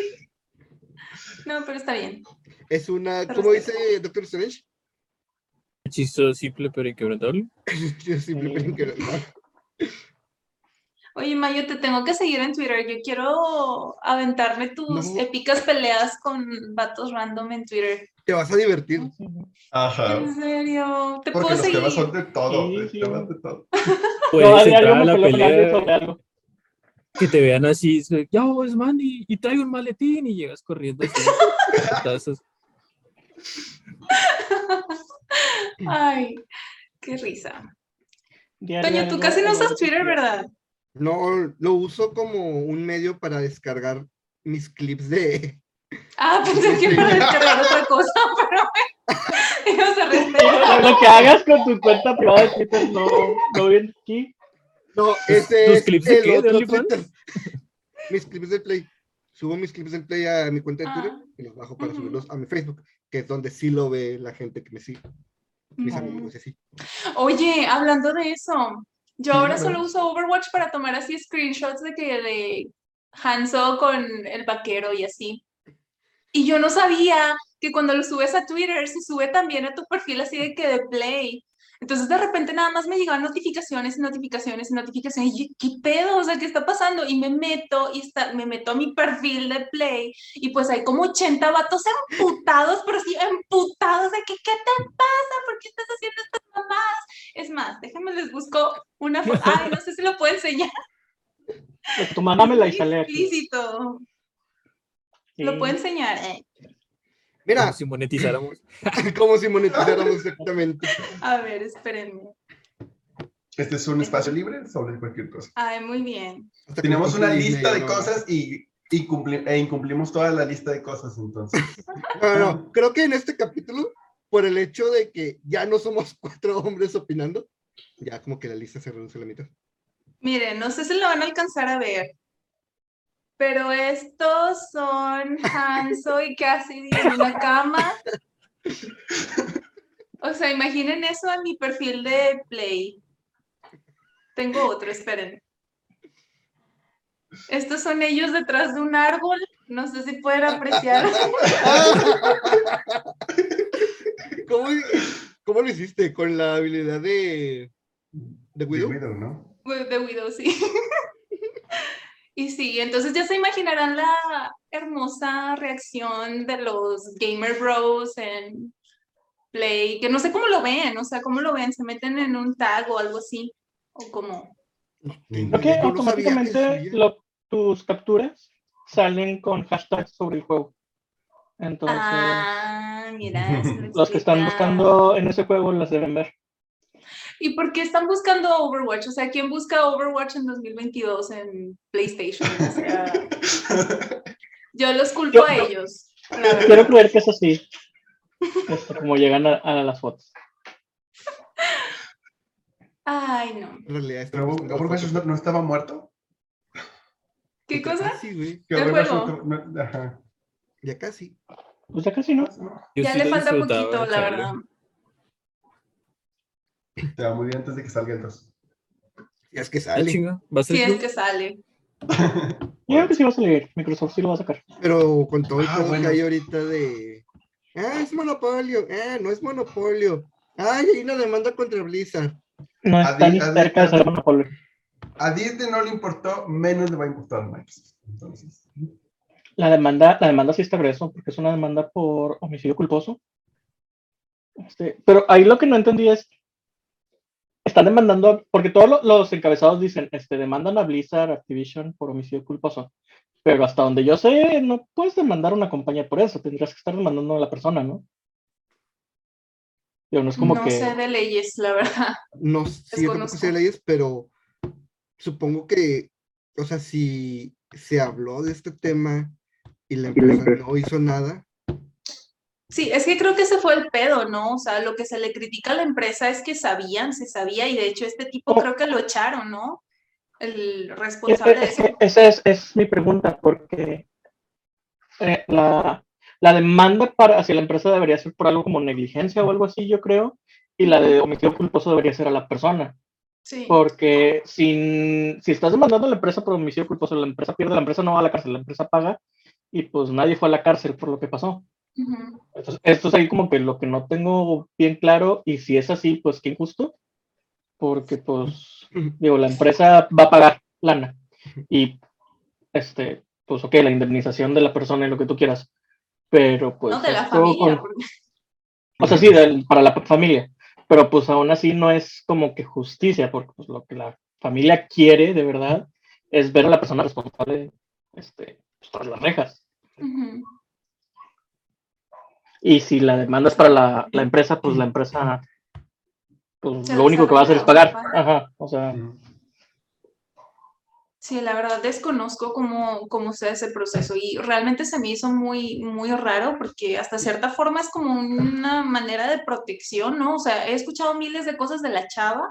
Speaker 3: No, pero está bien.
Speaker 2: Es una, ¿cómo dice Doctor Strange?
Speaker 1: Hechizo simple pero inquebrantable.
Speaker 2: Yo simplemente que no.
Speaker 3: Oye, Mayo, te tengo que seguir en Twitter. Yo quiero aventarme tus
Speaker 2: No.
Speaker 3: épicas peleas con vatos random en Twitter.
Speaker 2: Te vas a divertir.
Speaker 4: Ajá.
Speaker 3: En serio, te
Speaker 4: Porque
Speaker 3: puedo
Speaker 4: los
Speaker 3: seguir.
Speaker 4: temas son de todo.
Speaker 5: Sí, sí.
Speaker 4: temas de todo.
Speaker 1: Puedes entrar a la pelea, que te vean así, yo, es Mandy, y traigo un maletín, y llegas corriendo así.
Speaker 3: Ay, qué risa. Toño, tú casi no usas Twitter. ¿verdad?
Speaker 2: No, lo uso como un medio para descargar mis clips de.
Speaker 3: Ah, pensé que iba a descargar otra cosa, pero a respetar.
Speaker 5: Lo que hagas con tu cuenta privada de Twitter no, no viene aquí.
Speaker 2: No, ese
Speaker 1: tus
Speaker 2: es
Speaker 1: clips de
Speaker 2: el
Speaker 1: qué? ¿De
Speaker 2: otro? Twitter. mis clips de Play. Subo mis clips de Play a mi cuenta de Twitter
Speaker 3: Ah.
Speaker 2: y los bajo para subirlos a mi Facebook, que es donde sí lo ve la gente que me sigue. Mis
Speaker 3: Mm.
Speaker 2: amigos y así.
Speaker 3: Oye, hablando de eso, yo ahora solo uso Overwatch para tomar así screenshots de que de Hanzo con el vaquero y así. Y yo no sabía que cuando lo subes a Twitter se sube también a tu perfil así de que de Play. Entonces de repente nada más me llegan notificaciones y notificaciones y notificaciones. Y yo, ¿qué pedo? O sea, ¿qué está pasando? Y me meto y está, me meto a mi perfil de Play y pues hay como 80 vatos emputados, pero sí emputados de que, ¿qué te pasa? ¿Por qué estás haciendo estas mamadas? Es más, déjenme les busco una foto. Ay, no sé si lo puedo enseñar.
Speaker 5: Y
Speaker 3: Es
Speaker 5: sale aquí.
Speaker 3: explícito. Lo puedo enseñar. eh.
Speaker 2: Mira,
Speaker 1: Como si monetizáramos.
Speaker 2: como si monetizáramos exactamente.
Speaker 3: A ver, espérenme.
Speaker 4: Este es un espacio libre sobre cualquier cosa.
Speaker 3: Ay, muy bien.
Speaker 4: Tenemos una lista de
Speaker 2: ¿no?
Speaker 4: cosas y, y cumpli- e incumplimos toda la lista de cosas, entonces.
Speaker 2: No, no, creo que en este capítulo, por el hecho de que ya no somos cuatro hombres opinando, ya como que la lista se reduce a la mitad.
Speaker 3: Miren, no sé si lo van a alcanzar a ver. Pero estos son Hanzo y Cassidy en una cama. O sea, imaginen eso en mi perfil de Play. Tengo otro, esperen. Estos son ellos detrás de un árbol. No sé si pueden apreciar.
Speaker 2: ¿Cómo, cómo lo hiciste? ¿Con la habilidad de, de Widow?
Speaker 4: De Widow, ¿no?
Speaker 3: De Widow, sí. Y sí, entonces ya se imaginarán la hermosa reacción de los Gamer Bros en Play, que no sé cómo lo ven, o sea, cómo lo ven, se meten en un tag o algo así, o como,
Speaker 5: Creo que automáticamente lo- tus capturas salen con hashtags sobre el juego. Entonces,
Speaker 3: ah, mira,
Speaker 5: los que están buscando en ese juego las deben ver.
Speaker 3: ¿Y por qué están buscando Overwatch? O sea, ¿quién busca Overwatch en 2022 en PlayStation? O sea, yo los culpo
Speaker 5: Yo-
Speaker 3: a ellos.
Speaker 5: Quiero creer que es así. Esto, como llegan a, a las fotos.
Speaker 3: Ay, no.
Speaker 4: Pero
Speaker 2: buscando
Speaker 4: Overwatch no, no estaba muerto.
Speaker 3: ¿Qué cosa?
Speaker 2: casi, güey.
Speaker 4: Que
Speaker 3: ¿El
Speaker 4: Overwatch
Speaker 3: juego?
Speaker 4: no- no- ajá.
Speaker 2: Ya casi.
Speaker 5: Pues ya casi no.
Speaker 1: Yo
Speaker 3: Ya
Speaker 1: sí
Speaker 3: le falta poquito, la verdad.
Speaker 4: Te va a morir antes de que salga el 2.
Speaker 2: Ya es que sale.
Speaker 1: va a ser
Speaker 3: Si es que sale.
Speaker 5: Yo creo que sí va a salir. Microsoft sí lo va a sacar.
Speaker 2: Pero con todo el
Speaker 4: Ah, bueno.
Speaker 2: que hay ahorita de. Ah, es monopolio. Ah, no es monopolio. Ay, hay una demanda contra Blizzard.
Speaker 5: No
Speaker 4: A
Speaker 5: está ni cerca de ser monopolio.
Speaker 4: A Disney no le importó, menos le va a importar a Microsoft. Entonces,
Speaker 5: La demanda, la demanda sí está grueso, porque es una demanda por homicidio culposo. Este, pero ahí lo que no entendí es, están demandando, porque todos lo- los encabezados dicen, este, demandan a Blizzard, Activision por homicidio culposo. Pero hasta donde yo sé, no puedes demandar a una compañía por eso, tendrías que estar demandando a la persona, ¿no? Pero no es como
Speaker 3: no
Speaker 5: que...
Speaker 3: sé de leyes, la verdad.
Speaker 2: No sé, yo tampoco sé de leyes, pero supongo que, o sea, si se habló de este tema y la empresa no hizo nada,
Speaker 3: Sí, es que creo que ese fue el pedo, ¿no? O sea, lo que se le critica a la empresa es que sabían, se sabía, y de hecho este tipo
Speaker 5: Oh.
Speaker 3: creo que lo echaron, ¿no? El
Speaker 5: Es
Speaker 3: responsable de
Speaker 5: es
Speaker 3: eso.
Speaker 5: esa es, es mi pregunta, porque eh, la, la demanda para hacia la empresa debería ser por algo como negligencia o algo así, yo creo, y la de homicidio culposo debería ser a la persona,
Speaker 3: Sí.
Speaker 5: porque sin, si estás demandando a la empresa por homicidio culposo, la empresa pierde, la empresa no va a la cárcel, la empresa paga, y pues nadie fue a la cárcel por lo que pasó. Entonces, esto es ahí como que lo que no tengo bien claro, y si es así, pues qué injusto, porque pues digo, la empresa va a pagar lana y este, pues ok, la indemnización de la persona y lo que tú quieras, pero pues
Speaker 3: no de la familia.
Speaker 5: con-
Speaker 3: porque-
Speaker 5: o sea, sí, del- para la familia, pero pues aún así no es como que justicia, porque pues lo que la familia quiere de verdad es ver a la persona responsable este, pues, tras las rejas.
Speaker 3: Ujú.
Speaker 5: Y si la demanda es para la, la empresa, pues la empresa, pues
Speaker 3: Se
Speaker 5: lo único que va a hacer es pagar. Ajá, o sea,
Speaker 3: Sí, la verdad desconozco cómo, cómo sea ese proceso y realmente se me hizo muy, muy raro porque hasta cierta forma es como una manera de protección, ¿no? O sea, he escuchado miles de cosas de la chava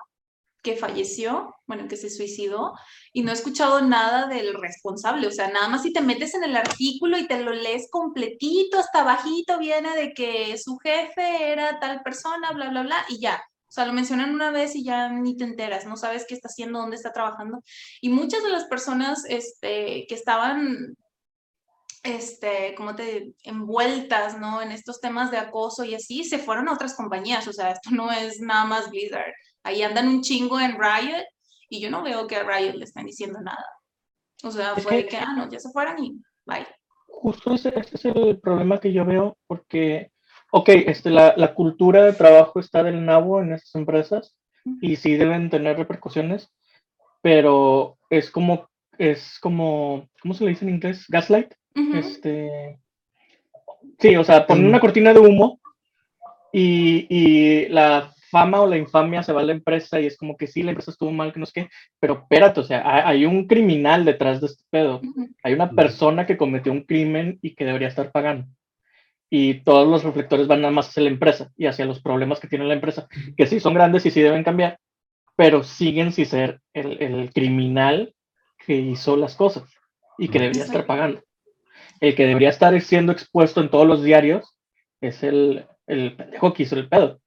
Speaker 3: que falleció, bueno, que se suicidó, y no he escuchado nada del responsable, o sea, nada más si te metes en el artículo y te lo lees completito, hasta abajito viene de que su jefe era tal persona, bla, bla, bla, y ya. O sea, lo mencionan una vez y ya ni te enteras, no sabes qué está haciendo, dónde está trabajando. Y muchas de las personas este, que estaban, este, como te envueltas, ¿no? En estos temas de acoso y así, se fueron a otras compañías. O sea, esto no es nada más Blizzard. Ahí andan un chingo en Riot y yo no veo que a Riot le están diciendo nada. O sea,
Speaker 5: Es
Speaker 3: fue de
Speaker 5: que-
Speaker 3: que, ah, no, ya se fueron y bye.
Speaker 5: Justo ese, ese es el problema que yo veo, porque, ok, este, la, la cultura de trabajo está del nabo en estas empresas y sí deben tener repercusiones, pero es como, es como, ¿cómo se le dice en inglés? Gaslight.
Speaker 3: Ujú.
Speaker 5: Este, sí, o sea, ponen una cortina de humo y, y la fama o la infamia se va a la empresa y es como que sí, la empresa estuvo mal, que no sé qué, pero espérate, o sea, hay, hay un criminal detrás de este pedo. Hay una persona que cometió un crimen y que debería estar pagando. Y todos los reflectores van nada más hacia la empresa y hacia los problemas que tiene la empresa, que sí son grandes y sí deben cambiar, pero siguen sin ser el, el criminal que hizo las cosas y que debería estar pagando. El que debería estar siendo expuesto en todos los diarios es el, el pendejo que hizo el pedo.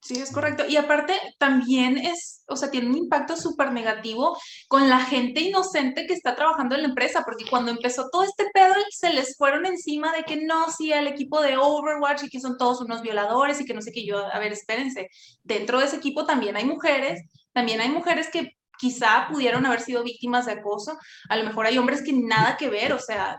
Speaker 3: Sí, es correcto. Y aparte también es, o sea, tiene un impacto súper negativo con la gente inocente que está trabajando en la empresa, porque cuando empezó todo este pedo se les fueron encima de que no, sí, el equipo de Overwatch y que son todos unos violadores y que no sé qué yo, a ver, espérense, dentro de ese equipo también hay mujeres, también hay mujeres que quizá pudieron haber sido víctimas de acoso, a lo mejor hay hombres que nada que ver, o sea,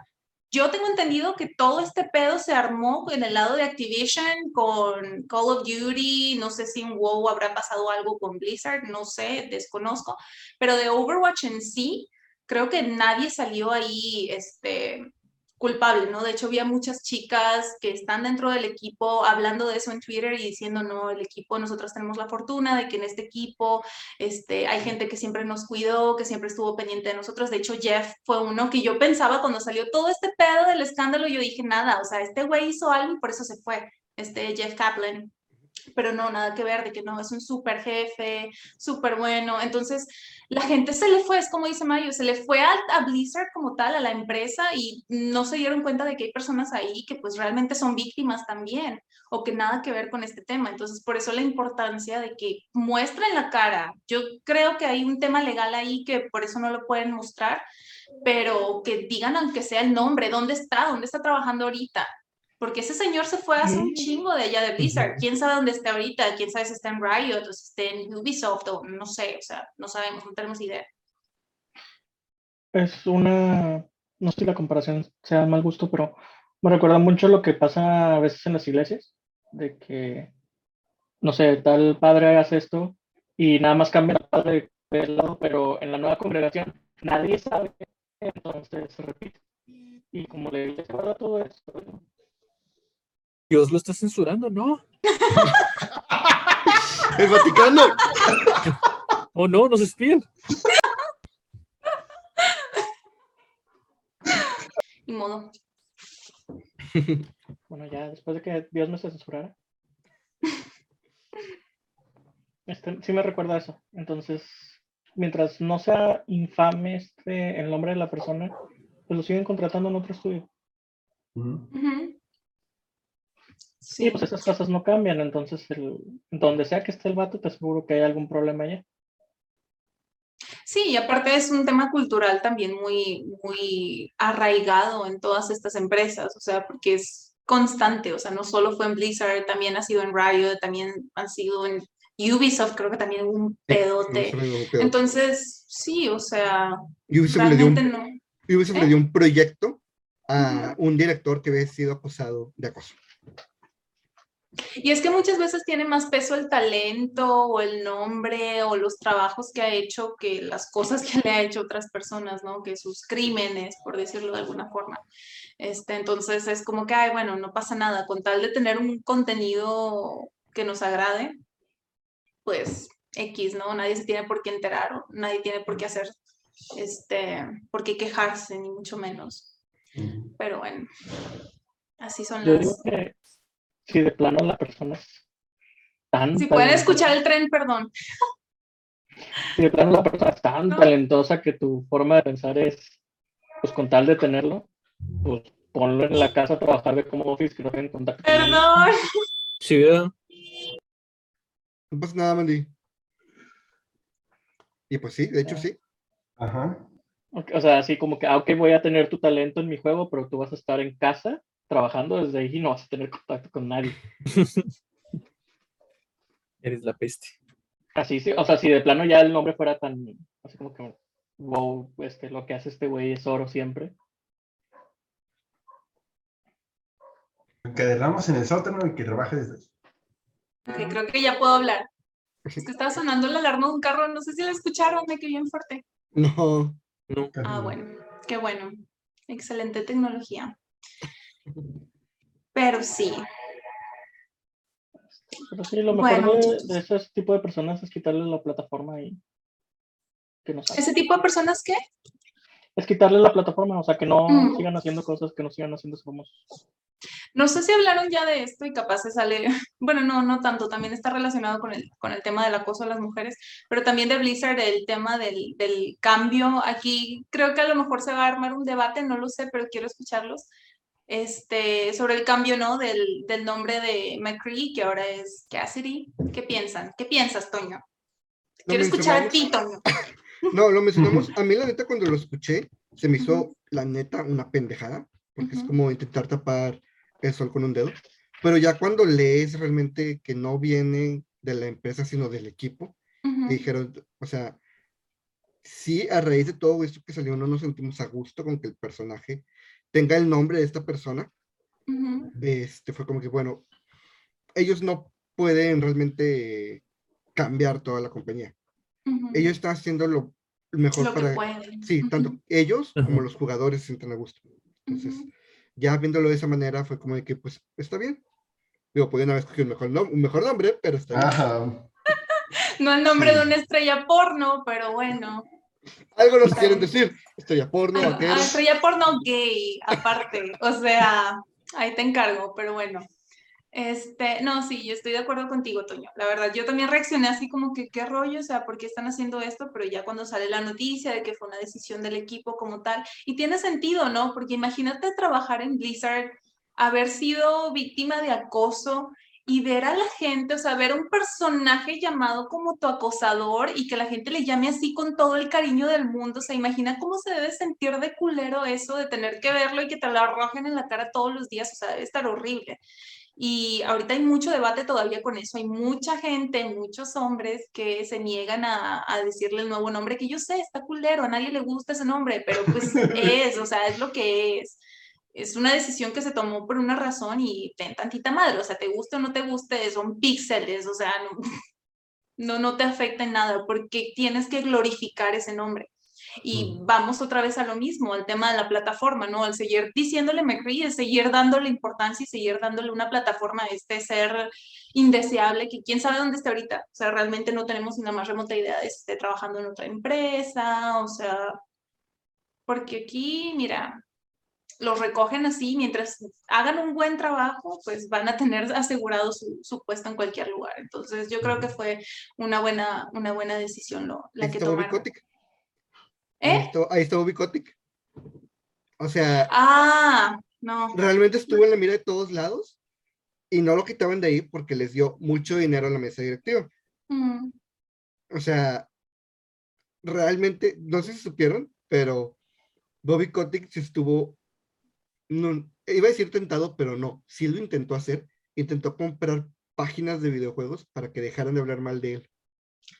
Speaker 3: yo tengo entendido que todo este pedo se armó en el lado de Activision con Call of Duty, no sé si en WoW habrá pasado algo con Blizzard, no sé, desconozco, pero de Overwatch en sí, creo que nadie salió ahí este, culpable, ¿no? De hecho, había muchas chicas que están dentro del equipo hablando de eso en Twitter y diciendo, no, el equipo, nosotras tenemos la fortuna de que en este equipo este, hay gente que siempre nos cuidó, que siempre estuvo pendiente de nosotros. De hecho, Jeff fue uno que yo pensaba cuando salió todo este pedo del escándalo, yo dije, nada, o sea, este güey hizo algo y por eso se fue, este Jeff Kaplan pero no, nada que ver, de que no, es un súper jefe, súper bueno. Entonces, la gente se le fue, es como dice Mario, se le fue a, Blizzard como tal, a la empresa, y no se dieron cuenta de que hay personas ahí que pues realmente son víctimas también, o que nada que ver con este tema. Entonces, por eso la importancia de que muestren la cara. Yo creo que hay un tema legal ahí que por eso no lo pueden mostrar, pero que digan aunque sea el nombre, dónde está, dónde está trabajando ahorita, porque ese señor se fue hace un chingo de allá de Blizzard. ¿Quién sabe dónde está ahorita? ¿Quién sabe si está en Riot o si está en Ubisoft o no sé? O sea, no sabemos, no tenemos idea.
Speaker 5: Es una, no sé si la comparación sea mal gusto, pero me recuerda mucho lo que pasa a veces en las iglesias, de que, no sé, tal padre hace esto y nada más cambia el padre de lado, pero en la nueva congregación nadie sabe, entonces se repite. Y como le iglesia guarda todo esto,
Speaker 1: Dios lo está censurando, ¿no?
Speaker 2: El Vaticano.
Speaker 1: Oh, no, nos espían.
Speaker 3: Ni modo.
Speaker 5: Bueno, ya después de que Dios me censurara. Este, sí me recuerda eso. Entonces, mientras no sea infame este, el nombre de la persona, pues lo siguen contratando en otro estudio. Sí, pues esas cosas no cambian, entonces el, donde sea que esté el vato, te aseguro que hay algún problema allá.
Speaker 3: Sí, y aparte es un tema cultural también muy, muy arraigado en todas estas empresas, o sea, porque es constante, o sea, no solo fue en Blizzard, también ha sido en Riot, también ha sido en Ubisoft, creo que también hubo un pedote. Entonces, sí, o sea,
Speaker 2: Ubisoft le dio un,
Speaker 3: realmente no.
Speaker 2: Ubisoft le
Speaker 3: ¿Eh?
Speaker 2: dio un proyecto a un director que había sido acusado de acoso.
Speaker 3: Y es que muchas veces tiene más peso el talento o el nombre o los trabajos que ha hecho que las cosas que le ha hecho otras personas, ¿no? Que sus crímenes, por decirlo de alguna forma. Este, entonces es como que, ay, bueno, no pasa nada, con tal de tener un contenido que nos agrade, pues X, ¿no? Nadie se tiene por qué enterar, o nadie tiene por qué hacer, este, por qué quejarse, ni mucho menos. Pero bueno, así son las...
Speaker 5: si de plano la persona es tan
Speaker 3: Si pueden escuchar el tren, perdón.
Speaker 5: si de plano la persona es tan
Speaker 3: No.
Speaker 5: talentosa que tu forma de pensar es, pues con tal de tenerlo, pues ponlo en la casa a trabajar de como office que no tenga contacto.
Speaker 3: Perdón.
Speaker 1: Sí, ¿verdad?
Speaker 2: No pasa nada, Mandy. Y pues sí, de hecho sí.
Speaker 4: Ajá.
Speaker 5: O sea, así como que, ah, ok, voy a tener tu talento en mi juego, pero tú vas a estar en casa trabajando desde ahí y no vas a tener contacto con nadie.
Speaker 1: Eres la peste.
Speaker 5: Así, sí, o sea, si de plano ya el nombre fuera tan, así como que, wow, este, lo que hace este güey es oro siempre.
Speaker 4: Encadenamos en el sótano y que trabaje desde ahí.
Speaker 3: Ok, creo que ya puedo hablar. Es que estaba sonando la alarma de un carro, no sé si la escucharon, me quedé bien fuerte.
Speaker 2: No.
Speaker 1: No.
Speaker 3: Ah, bueno, qué bueno. Excelente tecnología. Pero sí,
Speaker 5: Pero sí, lo mejor
Speaker 3: Bueno,
Speaker 5: de, ese tipo de personas es quitarle la plataforma y que no saben.
Speaker 3: ese tipo de personas que
Speaker 5: Es quitarle la plataforma, o sea, que no
Speaker 3: Mm.
Speaker 5: sigan haciendo cosas, que no sigan haciendo famosos.
Speaker 3: no sé si hablaron ya de esto y capaz se sale, bueno, no, no tanto, también está relacionado con el, con el tema del acoso a las mujeres, pero también de Blizzard el tema del, del cambio. Aquí creo que a lo mejor se va a armar un debate, no lo sé, pero quiero escucharlos. Este, sobre el cambio, ¿no? Del, del nombre de McCree, que ahora es Cassidy. ¿Qué piensan? ¿Qué piensas, Toño? Quiero escuchar a ti, Toño.
Speaker 2: No, lo mencionamos. A mí, la neta, cuando lo escuché, se me hizo, la neta, una pendejada, porque es
Speaker 3: Ujú.
Speaker 2: como intentar tapar el sol con un dedo. Pero ya cuando lees realmente que no viene de la empresa, sino del equipo, dijeron, o sea, sí, a raíz de todo esto que salió, no nos sentimos a gusto con que el personaje tenga el nombre de esta persona.
Speaker 3: ujú,
Speaker 2: Este fue como que, bueno, ellos no pueden realmente cambiar toda la compañía.
Speaker 3: ujú.
Speaker 2: Ellos están haciendo lo mejor
Speaker 3: Lo que
Speaker 2: para,
Speaker 3: pueden.
Speaker 2: sí, tanto
Speaker 3: Ujú,
Speaker 2: ellos como los jugadores se sientan a gusto. Entonces, ya viéndolo de esa manera fue como de que, pues, está bien. Digo, podían haber escogido un mejor, nom- un mejor nombre, pero está bien.
Speaker 4: Ajá.
Speaker 3: No el nombre
Speaker 4: Sí.
Speaker 3: de una estrella porno, pero bueno.
Speaker 2: Algo nos quieren decir. Estrella porno,
Speaker 3: Ah, ah, estrella porno gay, aparte. O sea, ahí te encargo, pero bueno. Este, no, sí, yo estoy de acuerdo contigo, Toño. La verdad, yo también reaccioné así como que, ¿qué rollo? O sea, ¿por qué están haciendo esto? Pero ya cuando sale la noticia de que fue una decisión del equipo como tal, y tiene sentido, ¿no? Porque imagínate trabajar en Blizzard, haber sido víctima de acoso y ver a la gente, o sea, ver un personaje llamado como tu acosador y que la gente le llame así con todo el cariño del mundo. O sea, imagina cómo se debe sentir de culero eso, de tener que verlo y que te lo arrojen en la cara todos los días. O sea, debe estar horrible. Y ahorita hay mucho debate todavía con eso. Hay mucha gente, muchos hombres que se niegan a, a decirle el nuevo nombre, que yo sé, está culero, a nadie le gusta ese nombre, pero pues es, o sea, es lo que es. Es una decisión que se tomó por una razón y ten tantita madre, o sea, te guste o no te guste, son píxeles, o sea, no, no, no te afecta en nada porque tienes que glorificar ese nombre. Y
Speaker 4: Mm.
Speaker 3: vamos otra vez a lo mismo, al tema de la plataforma, ¿no? Al seguir diciéndole McCree, el seguir dándole importancia y seguir dándole una plataforma a este ser indeseable que quién sabe dónde está ahorita. O sea, realmente no tenemos ni la más remota idea de si esté trabajando en otra empresa, o sea, porque aquí, mira, los recogen así, mientras hagan un buen trabajo, pues van a tener asegurado su, su puesto en cualquier lugar. Entonces, yo creo que fue una buena, una buena decisión lo, la
Speaker 2: Ahí
Speaker 3: que tomaron.
Speaker 2: Ahí
Speaker 3: ¿Eh?
Speaker 2: ahí está Bobby Kotick. O sea,
Speaker 3: Ah, no.
Speaker 2: realmente estuvo en la mira de todos lados y no lo quitaban de ahí porque les dio mucho dinero a la mesa directiva.
Speaker 3: Mm,
Speaker 2: O sea, realmente, no sé si supieron, pero Bobby Kotick se estuvo, no, iba a decir tentado, pero no, sí lo intentó hacer, intentó comprar páginas de videojuegos para que dejaran de hablar mal de él.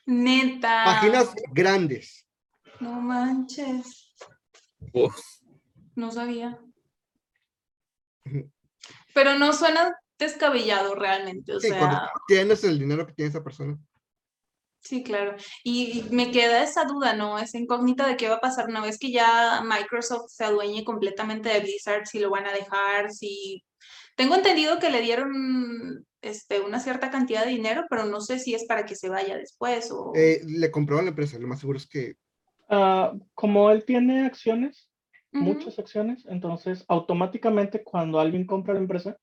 Speaker 3: Neta.
Speaker 2: Páginas grandes.
Speaker 3: No manches.
Speaker 1: Uf,
Speaker 3: No sabía. Pero no suena descabellado realmente. O
Speaker 2: Sí,
Speaker 3: sea,
Speaker 2: tienes el dinero que tiene esa persona.
Speaker 3: Sí, claro. Y me queda esa duda, ¿no? Esa incógnita de qué va a pasar una vez que ya Microsoft se adueñe completamente de Blizzard, si lo van a dejar, si... Tengo entendido que le dieron este, una cierta cantidad de dinero, pero no sé si es para que se vaya después o...
Speaker 2: Eh, le compraron la empresa, lo más seguro es que
Speaker 5: Ah, como él tiene acciones, muchas acciones, entonces automáticamente cuando alguien compra la empresa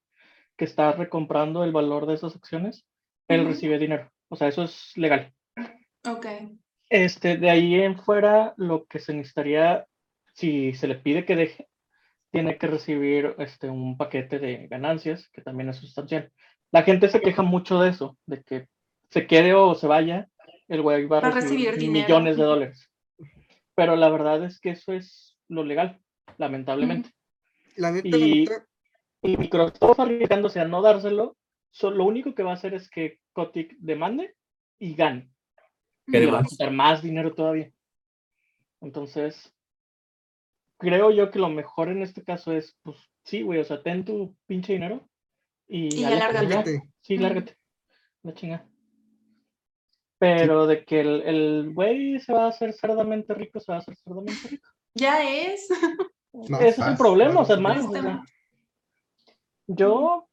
Speaker 5: que está recomprando el valor de esas acciones, él recibe dinero. O sea, eso es legal.
Speaker 3: Ok.
Speaker 5: Este, de ahí en fuera, lo que se necesitaría, si se le pide que deje, tiene que recibir este, un paquete de ganancias, que también es sustancial. La gente se queja mucho de eso, de que se quede o se vaya, el güey va a recibir,
Speaker 3: recibir dinero.
Speaker 5: millones de dólares. Pero la verdad es que eso es lo legal, lamentablemente.
Speaker 2: la neta, la
Speaker 5: Y-
Speaker 2: neta,
Speaker 5: Y Microsoft arriesgándose a no dárselo, so- lo único que va a hacer es que Kotick demande y gane.
Speaker 1: Que
Speaker 5: Y le va a quitar más dinero todavía. Entonces, creo yo que lo mejor en este caso es, pues, sí, güey, o sea, ten tu pinche dinero y,
Speaker 3: Y
Speaker 2: lárgate.
Speaker 5: Sí, lárgate. La chinga. Pero de que el, el güey se va a hacer cerdamente rico, se va a hacer cerdamente rico.
Speaker 3: Ya es.
Speaker 5: Ese es el
Speaker 4: fácil,
Speaker 5: problema, o sea,
Speaker 4: más
Speaker 5: o sea, yo,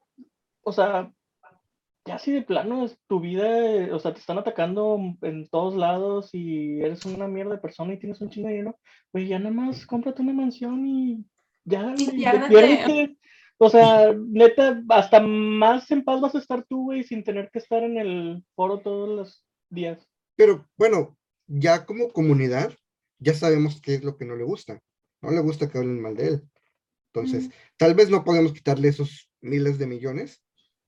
Speaker 5: o sea, ya si de plano es tu vida, eh, o sea, te están atacando en todos lados y eres una mierda de persona y tienes un chingo de dinero, pues ya nada más cómprate una mansión y ya,
Speaker 3: Y.
Speaker 5: O sea, neta, hasta más en paz vas a estar tú, güey, sin tener que estar en el foro todos los días.
Speaker 2: Pero bueno, ya como comunidad, ya sabemos qué es lo que no le gusta. No le gusta que hablen mal de él. Entonces, tal vez no podemos quitarle esos miles de millones,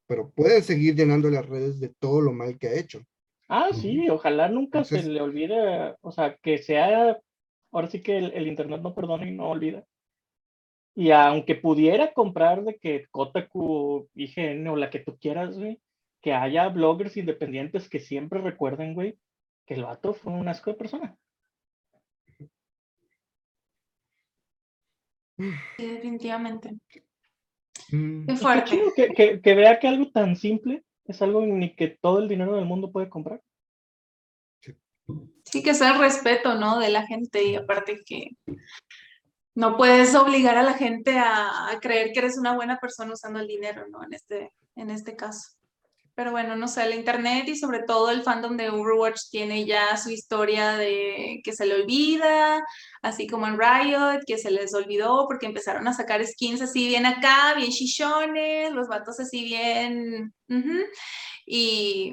Speaker 2: pero pueden seguir llenando las redes de todo lo mal que ha hecho.
Speaker 5: Ah, sí, ojalá nunca se le olvide, o sea, que sea, ahora sí que el, el internet no perdona y no olvida. Y aunque pudiera comprar de que Kotaku, IGN o la que tú quieras, güey, que haya bloggers independientes que siempre recuerden, güey, que el vato fue un asco de persona.
Speaker 3: Sí, definitivamente.
Speaker 2: Mm,
Speaker 3: Qué fuerte.
Speaker 5: chido que, que, que vea que algo tan simple es algo ni que todo el dinero del mundo puede comprar.
Speaker 3: Sí, que sea el respeto, ¿no? De la gente y aparte que, no puedes obligar a la gente a, a creer que eres una buena persona usando el dinero, ¿no? En este, en este caso. Pero bueno, no sé, el internet y sobre todo el fandom de Overwatch tiene ya su historia de que se le olvida, así como en Riot, que se les olvidó porque empezaron a sacar skins así bien acá, bien chichones, los vatos así bien... Y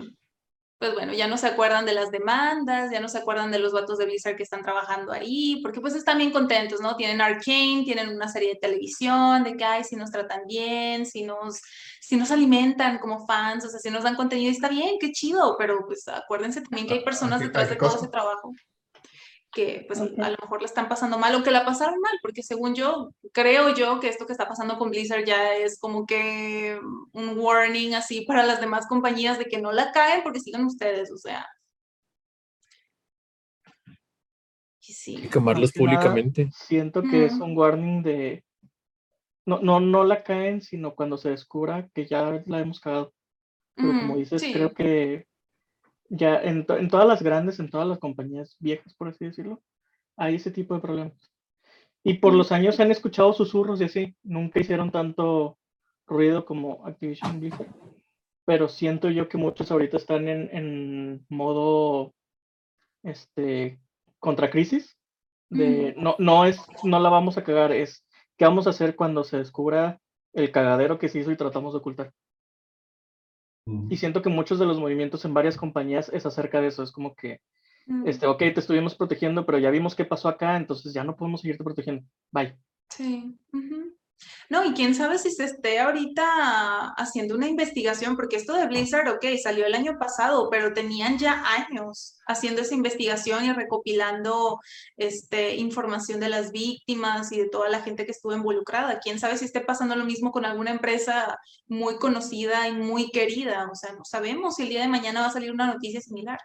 Speaker 3: pues bueno, ya no se acuerdan de las demandas, ya no se acuerdan de los vatos de Blizzard que están trabajando ahí, porque pues están bien contentos, ¿no? Tienen Arcane, tienen una serie de televisión, de que, ay, si nos tratan bien, si nos, si nos alimentan como fans, o sea, si nos dan contenido, está bien, qué chido, pero pues acuérdense también que hay
Speaker 4: ¿A- a
Speaker 3: personas detrás de todo ese trabajo que pues
Speaker 5: Ujú.
Speaker 3: a lo mejor le están pasando mal o que la pasaron mal, porque según yo, creo yo que esto que está pasando con Blizzard ya es como que un warning así para las demás compañías de que no la caen porque sigan ustedes, o sea. Y sí.
Speaker 1: Y quemarlos
Speaker 5: Más que nada,
Speaker 1: públicamente.
Speaker 5: Siento que es
Speaker 3: Ujú.
Speaker 5: un warning de. No, no, no la caen, sino cuando se descubra que ya la hemos cagado. Pero como
Speaker 3: Ujú,
Speaker 5: dices,
Speaker 3: sí.
Speaker 5: creo que ya en, to- en todas las grandes, en todas las compañías viejas, por así decirlo, hay ese tipo de problemas. Y por los años han escuchado susurros y así, nunca hicieron tanto ruido como Activision Blizzard. Pero siento yo que muchos ahorita están en, en modo este contra crisis. De no, no es, no la vamos a cagar, es qué vamos a hacer cuando se descubra el cagadero que se hizo y tratamos de ocultar. Y siento que muchos de los movimientos en varias compañías es acerca de eso. Es como que,
Speaker 3: Mm,
Speaker 5: este, ok, te estuvimos protegiendo, pero ya vimos qué pasó acá, entonces ya no podemos seguirte protegiendo. Bye.
Speaker 3: Sí. No, y quién sabe si se esté ahorita haciendo una investigación, porque esto de Blizzard, ok, salió el año pasado, pero tenían ya años haciendo esa investigación y recopilando este, información de las víctimas y de toda la gente que estuvo involucrada. Quién sabe si esté pasando lo mismo con alguna empresa muy conocida y muy querida. O sea, no sabemos si el día de mañana va a salir una noticia similar.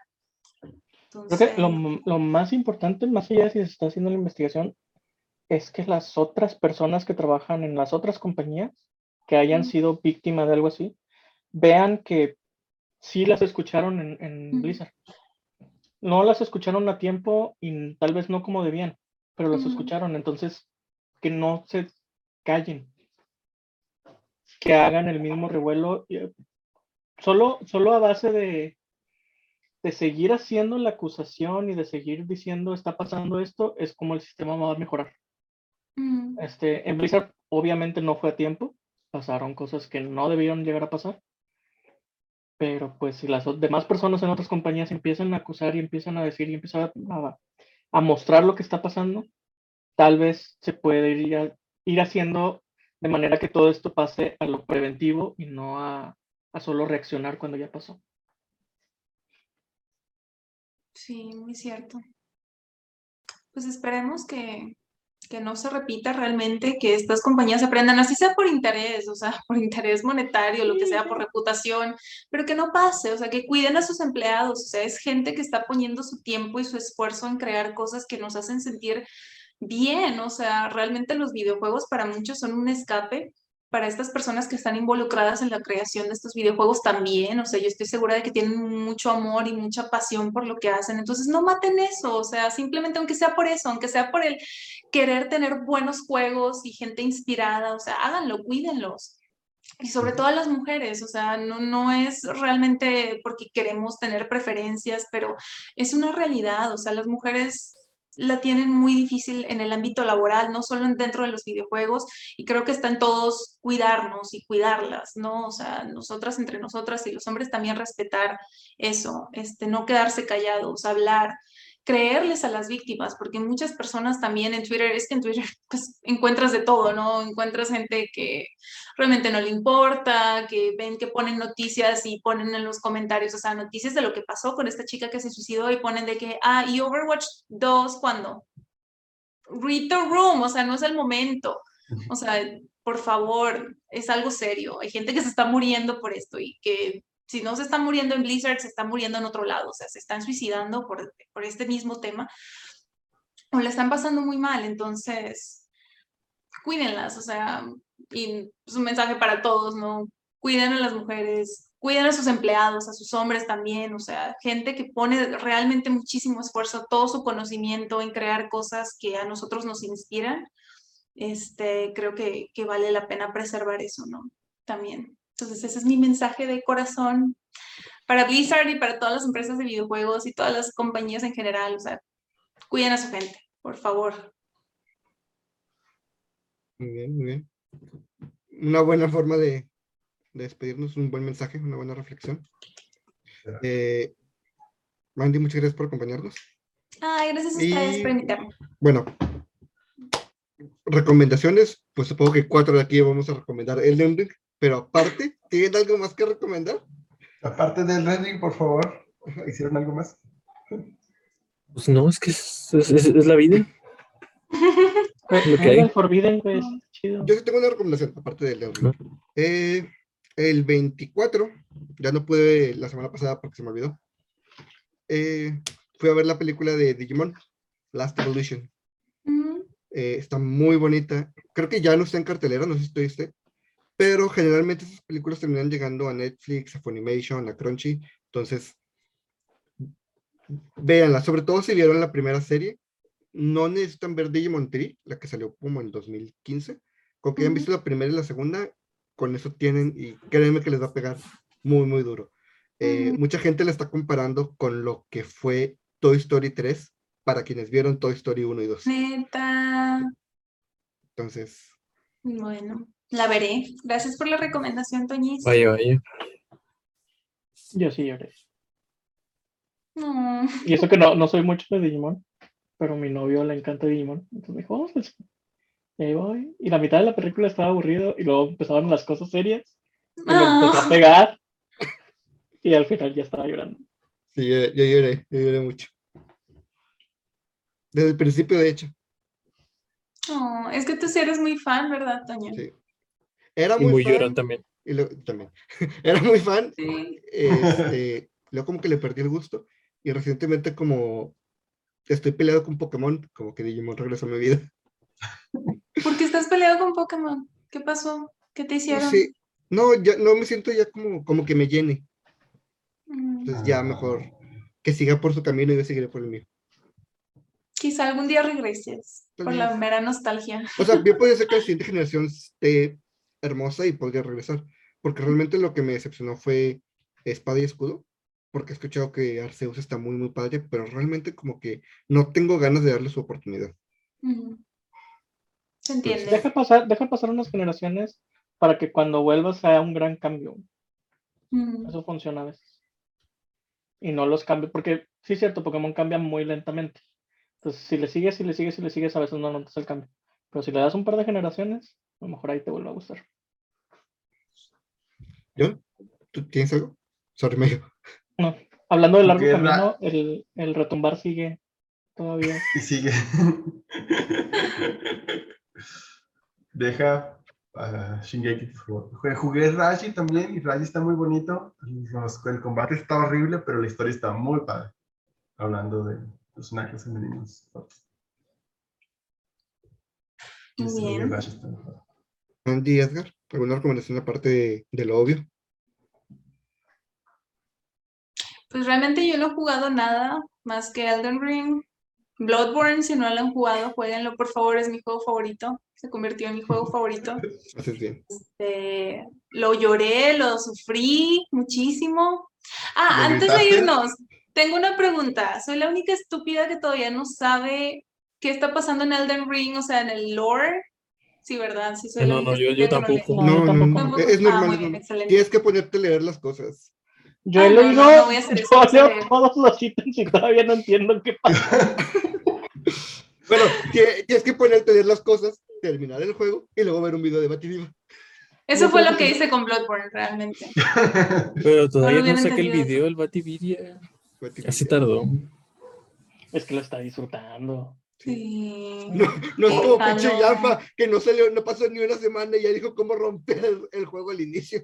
Speaker 5: Creo que lo,
Speaker 3: Entonces,
Speaker 5: lo más importante, más allá de si se está haciendo la investigación, es que las otras personas que trabajan en las otras compañías que hayan sido víctimas de algo así, vean que sí las escucharon en, en. Blizzard. No las escucharon a tiempo y tal vez no como debían, pero las escucharon. Entonces, que no se callen, que hagan el mismo revuelo. eh, Solo, solo a base de, de seguir haciendo la acusación y de seguir diciendo está pasando esto, es como el sistema va a mejorar.
Speaker 3: Ujú.
Speaker 5: Este, en Blizzard obviamente no fue a tiempo, pasaron cosas que no debieron llegar a pasar, pero pues si las demás personas en otras compañías empiezan a acusar y empiezan a decir y empiezan a, a- a mostrar lo que está pasando, tal vez se puede ir, a- ir haciendo de manera que todo esto pase a lo preventivo y no a, a solo reaccionar cuando ya pasó.
Speaker 3: Sí, muy cierto. Pues esperemos que, que no se repita realmente, que estas compañías aprendan, así sea por interés, o sea, por interés monetario, lo que sea, por reputación, pero que no pase, o sea, que cuiden a sus empleados, o sea, es gente que está poniendo su tiempo y su esfuerzo en crear cosas que nos hacen sentir bien, o sea, realmente los videojuegos para muchos son un escape. Para estas personas que están involucradas en la creación de estos videojuegos también, o sea, yo estoy segura de que tienen mucho amor y mucha pasión por lo que hacen. Entonces, no maten eso, o sea, simplemente aunque sea por eso, aunque sea por el querer tener buenos juegos y gente inspirada, o sea, háganlo, cuídenlos. Y sobre todo a las mujeres, o sea, no, no es realmente porque queremos tener preferencias, pero es una realidad, o sea, las mujeres la tienen muy difícil en el ámbito laboral, no solo en- dentro de los videojuegos, y creo que está en todos cuidarnos y cuidarlas, ¿no? O sea, nosotras entre nosotras y los hombres también respetar eso, este, no quedarse callados, hablar, creerles a las víctimas, porque muchas personas también en Twitter, es que en Twitter pues encuentras de todo, ¿no? Encuentras gente que realmente no le importa, que ven que ponen noticias y ponen en los comentarios, o sea, noticias de lo que pasó con esta chica que se suicidó y ponen de que, ah, y Overwatch 2, ¿cuándo? Read the room, o sea, no es el momento. O sea, por favor, es algo serio. Hay gente que se está muriendo por esto y que si no se está muriendo en Blizzard, se está muriendo en otro lado, o sea, se están suicidando por, por este mismo tema o le están pasando muy mal, entonces cuídenlas, o sea, y es un mensaje para todos, ¿no? Cuiden a las mujeres, cuiden a sus empleados, a sus hombres también, o sea, gente que pone realmente muchísimo esfuerzo, todo su conocimiento en crear cosas que a nosotros nos inspiran. este, creo que, que vale la pena preservar eso, ¿no? También. Entonces, ese es mi mensaje de corazón para Blizzard y para todas las empresas de videojuegos y todas las compañías en general. O sea, cuiden a su gente, por favor.
Speaker 2: Muy bien, muy bien. Una buena forma de, de despedirnos, un buen mensaje, una buena reflexión. Eh, Mandy, muchas gracias por acompañarnos.
Speaker 3: Ay, gracias a ustedes
Speaker 2: Y-
Speaker 3: por invitarme.
Speaker 2: Bueno, recomendaciones, pues supongo que cuatro de aquí vamos a recomendar Elden Ring, pero aparte, ¿tienen algo más que recomendar?
Speaker 4: Aparte del Redding, por favor, ¿hicieron algo más?
Speaker 1: Pues no, es que es, es- es- es la vida.
Speaker 5: Forbidden, güey, está chido.
Speaker 2: Yo sí tengo una recomendación, aparte del Elden Ring. Eh, el 24, ya no pude la semana pasada porque se me olvidó. eh, fui a ver la película de Digimon, Last Evolution.
Speaker 3: Mm,
Speaker 2: Eh, está muy bonita. Creo que ya no está en cartelera, no sé si estoy usted. Pero generalmente esas películas terminan llegando a Netflix, a Funimation, a Crunchy. Entonces, véanla. Sobre todo si vieron la primera serie. No necesitan ver Digimon Tree, la que salió como en 2015. Con que hayan visto la primera y la segunda, con eso tienen, y créanme que les va a pegar muy, muy duro. Eh. Mucha gente la está comparando con lo que fue Toy Story 3, para quienes vieron Toy Story 1 y 2.
Speaker 3: Neta.
Speaker 2: Entonces,
Speaker 3: Bueno, la veré. Gracias por la recomendación, Toñis.
Speaker 1: Vaya, vaya.
Speaker 5: Yo sí lloré.
Speaker 3: No.
Speaker 5: Y eso que no, no soy mucho de Digimon, pero a mi novio le encanta Digimon. Entonces me dijo, vamos cine". Y ahí voy. Y la mitad de la película estaba aburrido y luego empezaron las cosas serias. Y me empezó a
Speaker 3: Ah.
Speaker 5: pegar. Y al final ya estaba llorando.
Speaker 2: Sí, yo, yo lloré, yo lloré mucho. Desde el principio, de hecho.
Speaker 3: Oh, es que tú sí eres muy fan, ¿verdad, Toño?
Speaker 2: Sí. Era
Speaker 1: Y
Speaker 2: muy,
Speaker 1: muy
Speaker 2: fan.
Speaker 1: llorón también.
Speaker 2: Y luego, también. Era muy fan.
Speaker 3: Sí.
Speaker 2: Este, luego como que le perdí el gusto. Y recientemente como estoy peleado con Pokémon, como que Digimon regresó a mi vida.
Speaker 3: ¿Por qué estás peleado con Pokémon? ¿Qué pasó? ¿Qué te hicieron?
Speaker 2: Sí. No, ya no me siento ya como, como que me llene.
Speaker 3: Mm,
Speaker 2: Entonces ya mejor que siga por su camino y yo seguiré por el mío.
Speaker 3: Quizá algún día regreses por la mera nostalgia.
Speaker 2: O sea, bien puede ser que la siguiente generación esté hermosa y podría regresar. Porque realmente lo que me decepcionó fue Espada y Escudo. Porque he escuchado que Arceus está muy, muy padre, pero realmente como que no tengo ganas de darle su oportunidad.
Speaker 3: Se entiende.
Speaker 5: Deja pasar, deja pasar unas generaciones para que cuando vuelvas sea un gran cambio. Eso funciona a veces. Y no los cambios, porque sí es cierto, Pokémon cambia muy lentamente. Entonces, si le sigues, si le sigues, si le sigues, a veces no notas el cambio. Pero si le das un par de generaciones, a lo mejor ahí te vuelve a gustar.
Speaker 2: ¿John? ¿Tú tienes algo? Sorry, medio.
Speaker 5: No. Hablando del largo
Speaker 4: Guerra.
Speaker 5: camino, el, el retumbar sigue todavía.
Speaker 4: Y sigue. Deja a Shingeki, por favor. Jugué- Jugué Raji también y Raji está muy bonito. Los- el combate está horrible, pero la historia está muy padre. Hablando de personajes femeninos.
Speaker 3: Muy
Speaker 4: sí,
Speaker 3: bien.
Speaker 4: Raji está mejor.
Speaker 2: Andy Edgar, ¿alguna recomendación aparte de, de lo obvio?
Speaker 3: Pues realmente yo no he jugado nada más que Elden Ring. Bloodborne, si no lo han jugado, jueguenlo por favor, es mi juego favorito. Se convirtió en mi juego favorito.
Speaker 2: Haces bien.
Speaker 3: Este, lo lloré, lo sufrí muchísimo. Ah,
Speaker 4: ¿Lo
Speaker 3: antes de irnos, tengo una pregunta. Soy la única estúpida que todavía no sabe qué está pasando en Elden Ring, o sea, en el lore. Sí, ¿verdad? Sí, soy la
Speaker 1: No, no, yo- yo tampoco.
Speaker 5: No,
Speaker 2: No, no, es
Speaker 3: Ah,
Speaker 2: normal. es
Speaker 3: bien,
Speaker 2: normal.
Speaker 3: excelente.
Speaker 2: Tienes que ponerte a leer las cosas.
Speaker 5: Yo
Speaker 3: Ah,
Speaker 5: he leído, yo leo todos los ítems y todavía no entiendo qué pasa.
Speaker 2: Bueno, tie- tienes que ponerte a leer las cosas, terminar el juego y luego ver un video de Batidiva.
Speaker 3: Eso fue lo
Speaker 2: que
Speaker 3: hice con Bloodborne, realmente.
Speaker 1: Pero todavía no saca el video, el. Batividia. Así tardó.
Speaker 5: Es que lo está disfrutando.
Speaker 3: Sí.
Speaker 2: No, no es como pinche Yafa, que no salió, no pasó ni una semana y ya dijo cómo romper el, el juego al inicio.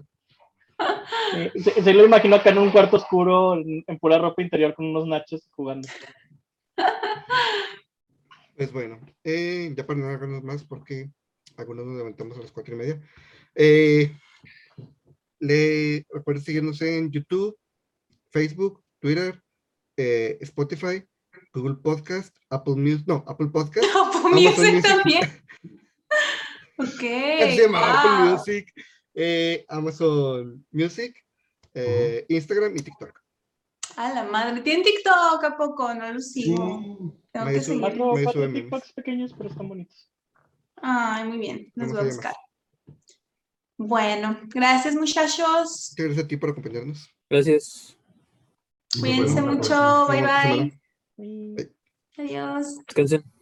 Speaker 5: Sí, se, se lo imagino acá en un cuarto oscuro, en, en pura ropa interior con unos nachos jugando.
Speaker 2: Pues bueno, eh, ya para no alargarnos más, porque algunos nos levantamos a las cuatro y media. Eh, le recuerden seguirnos en YouTube, Facebook, Twitter, eh, Spotify, Google Podcast, Apple Music, no, Apple Podcast,
Speaker 3: Apple Music
Speaker 2: Music.
Speaker 3: también. Ok.
Speaker 2: Se llama Apple. Music, eh, Amazon Music, eh, Instagram y TikTok.
Speaker 3: A la madre. ¿Tienen TikTok a poco? No lo
Speaker 4: Sí.
Speaker 3: sigo. Tengo
Speaker 2: Me
Speaker 3: que
Speaker 2: hizo-
Speaker 3: seguir.
Speaker 2: Me.
Speaker 5: TikToks pequeños, pero están bonitos.
Speaker 3: Ay, muy bien. Los
Speaker 2: ¿Cómo
Speaker 3: voy a buscar. Bueno, gracias muchachos.
Speaker 2: Muchas gracias a ti por acompañarnos.
Speaker 1: Gracias.
Speaker 3: Cuídense mucho. Bye bye. Adiós.
Speaker 1: Descansen.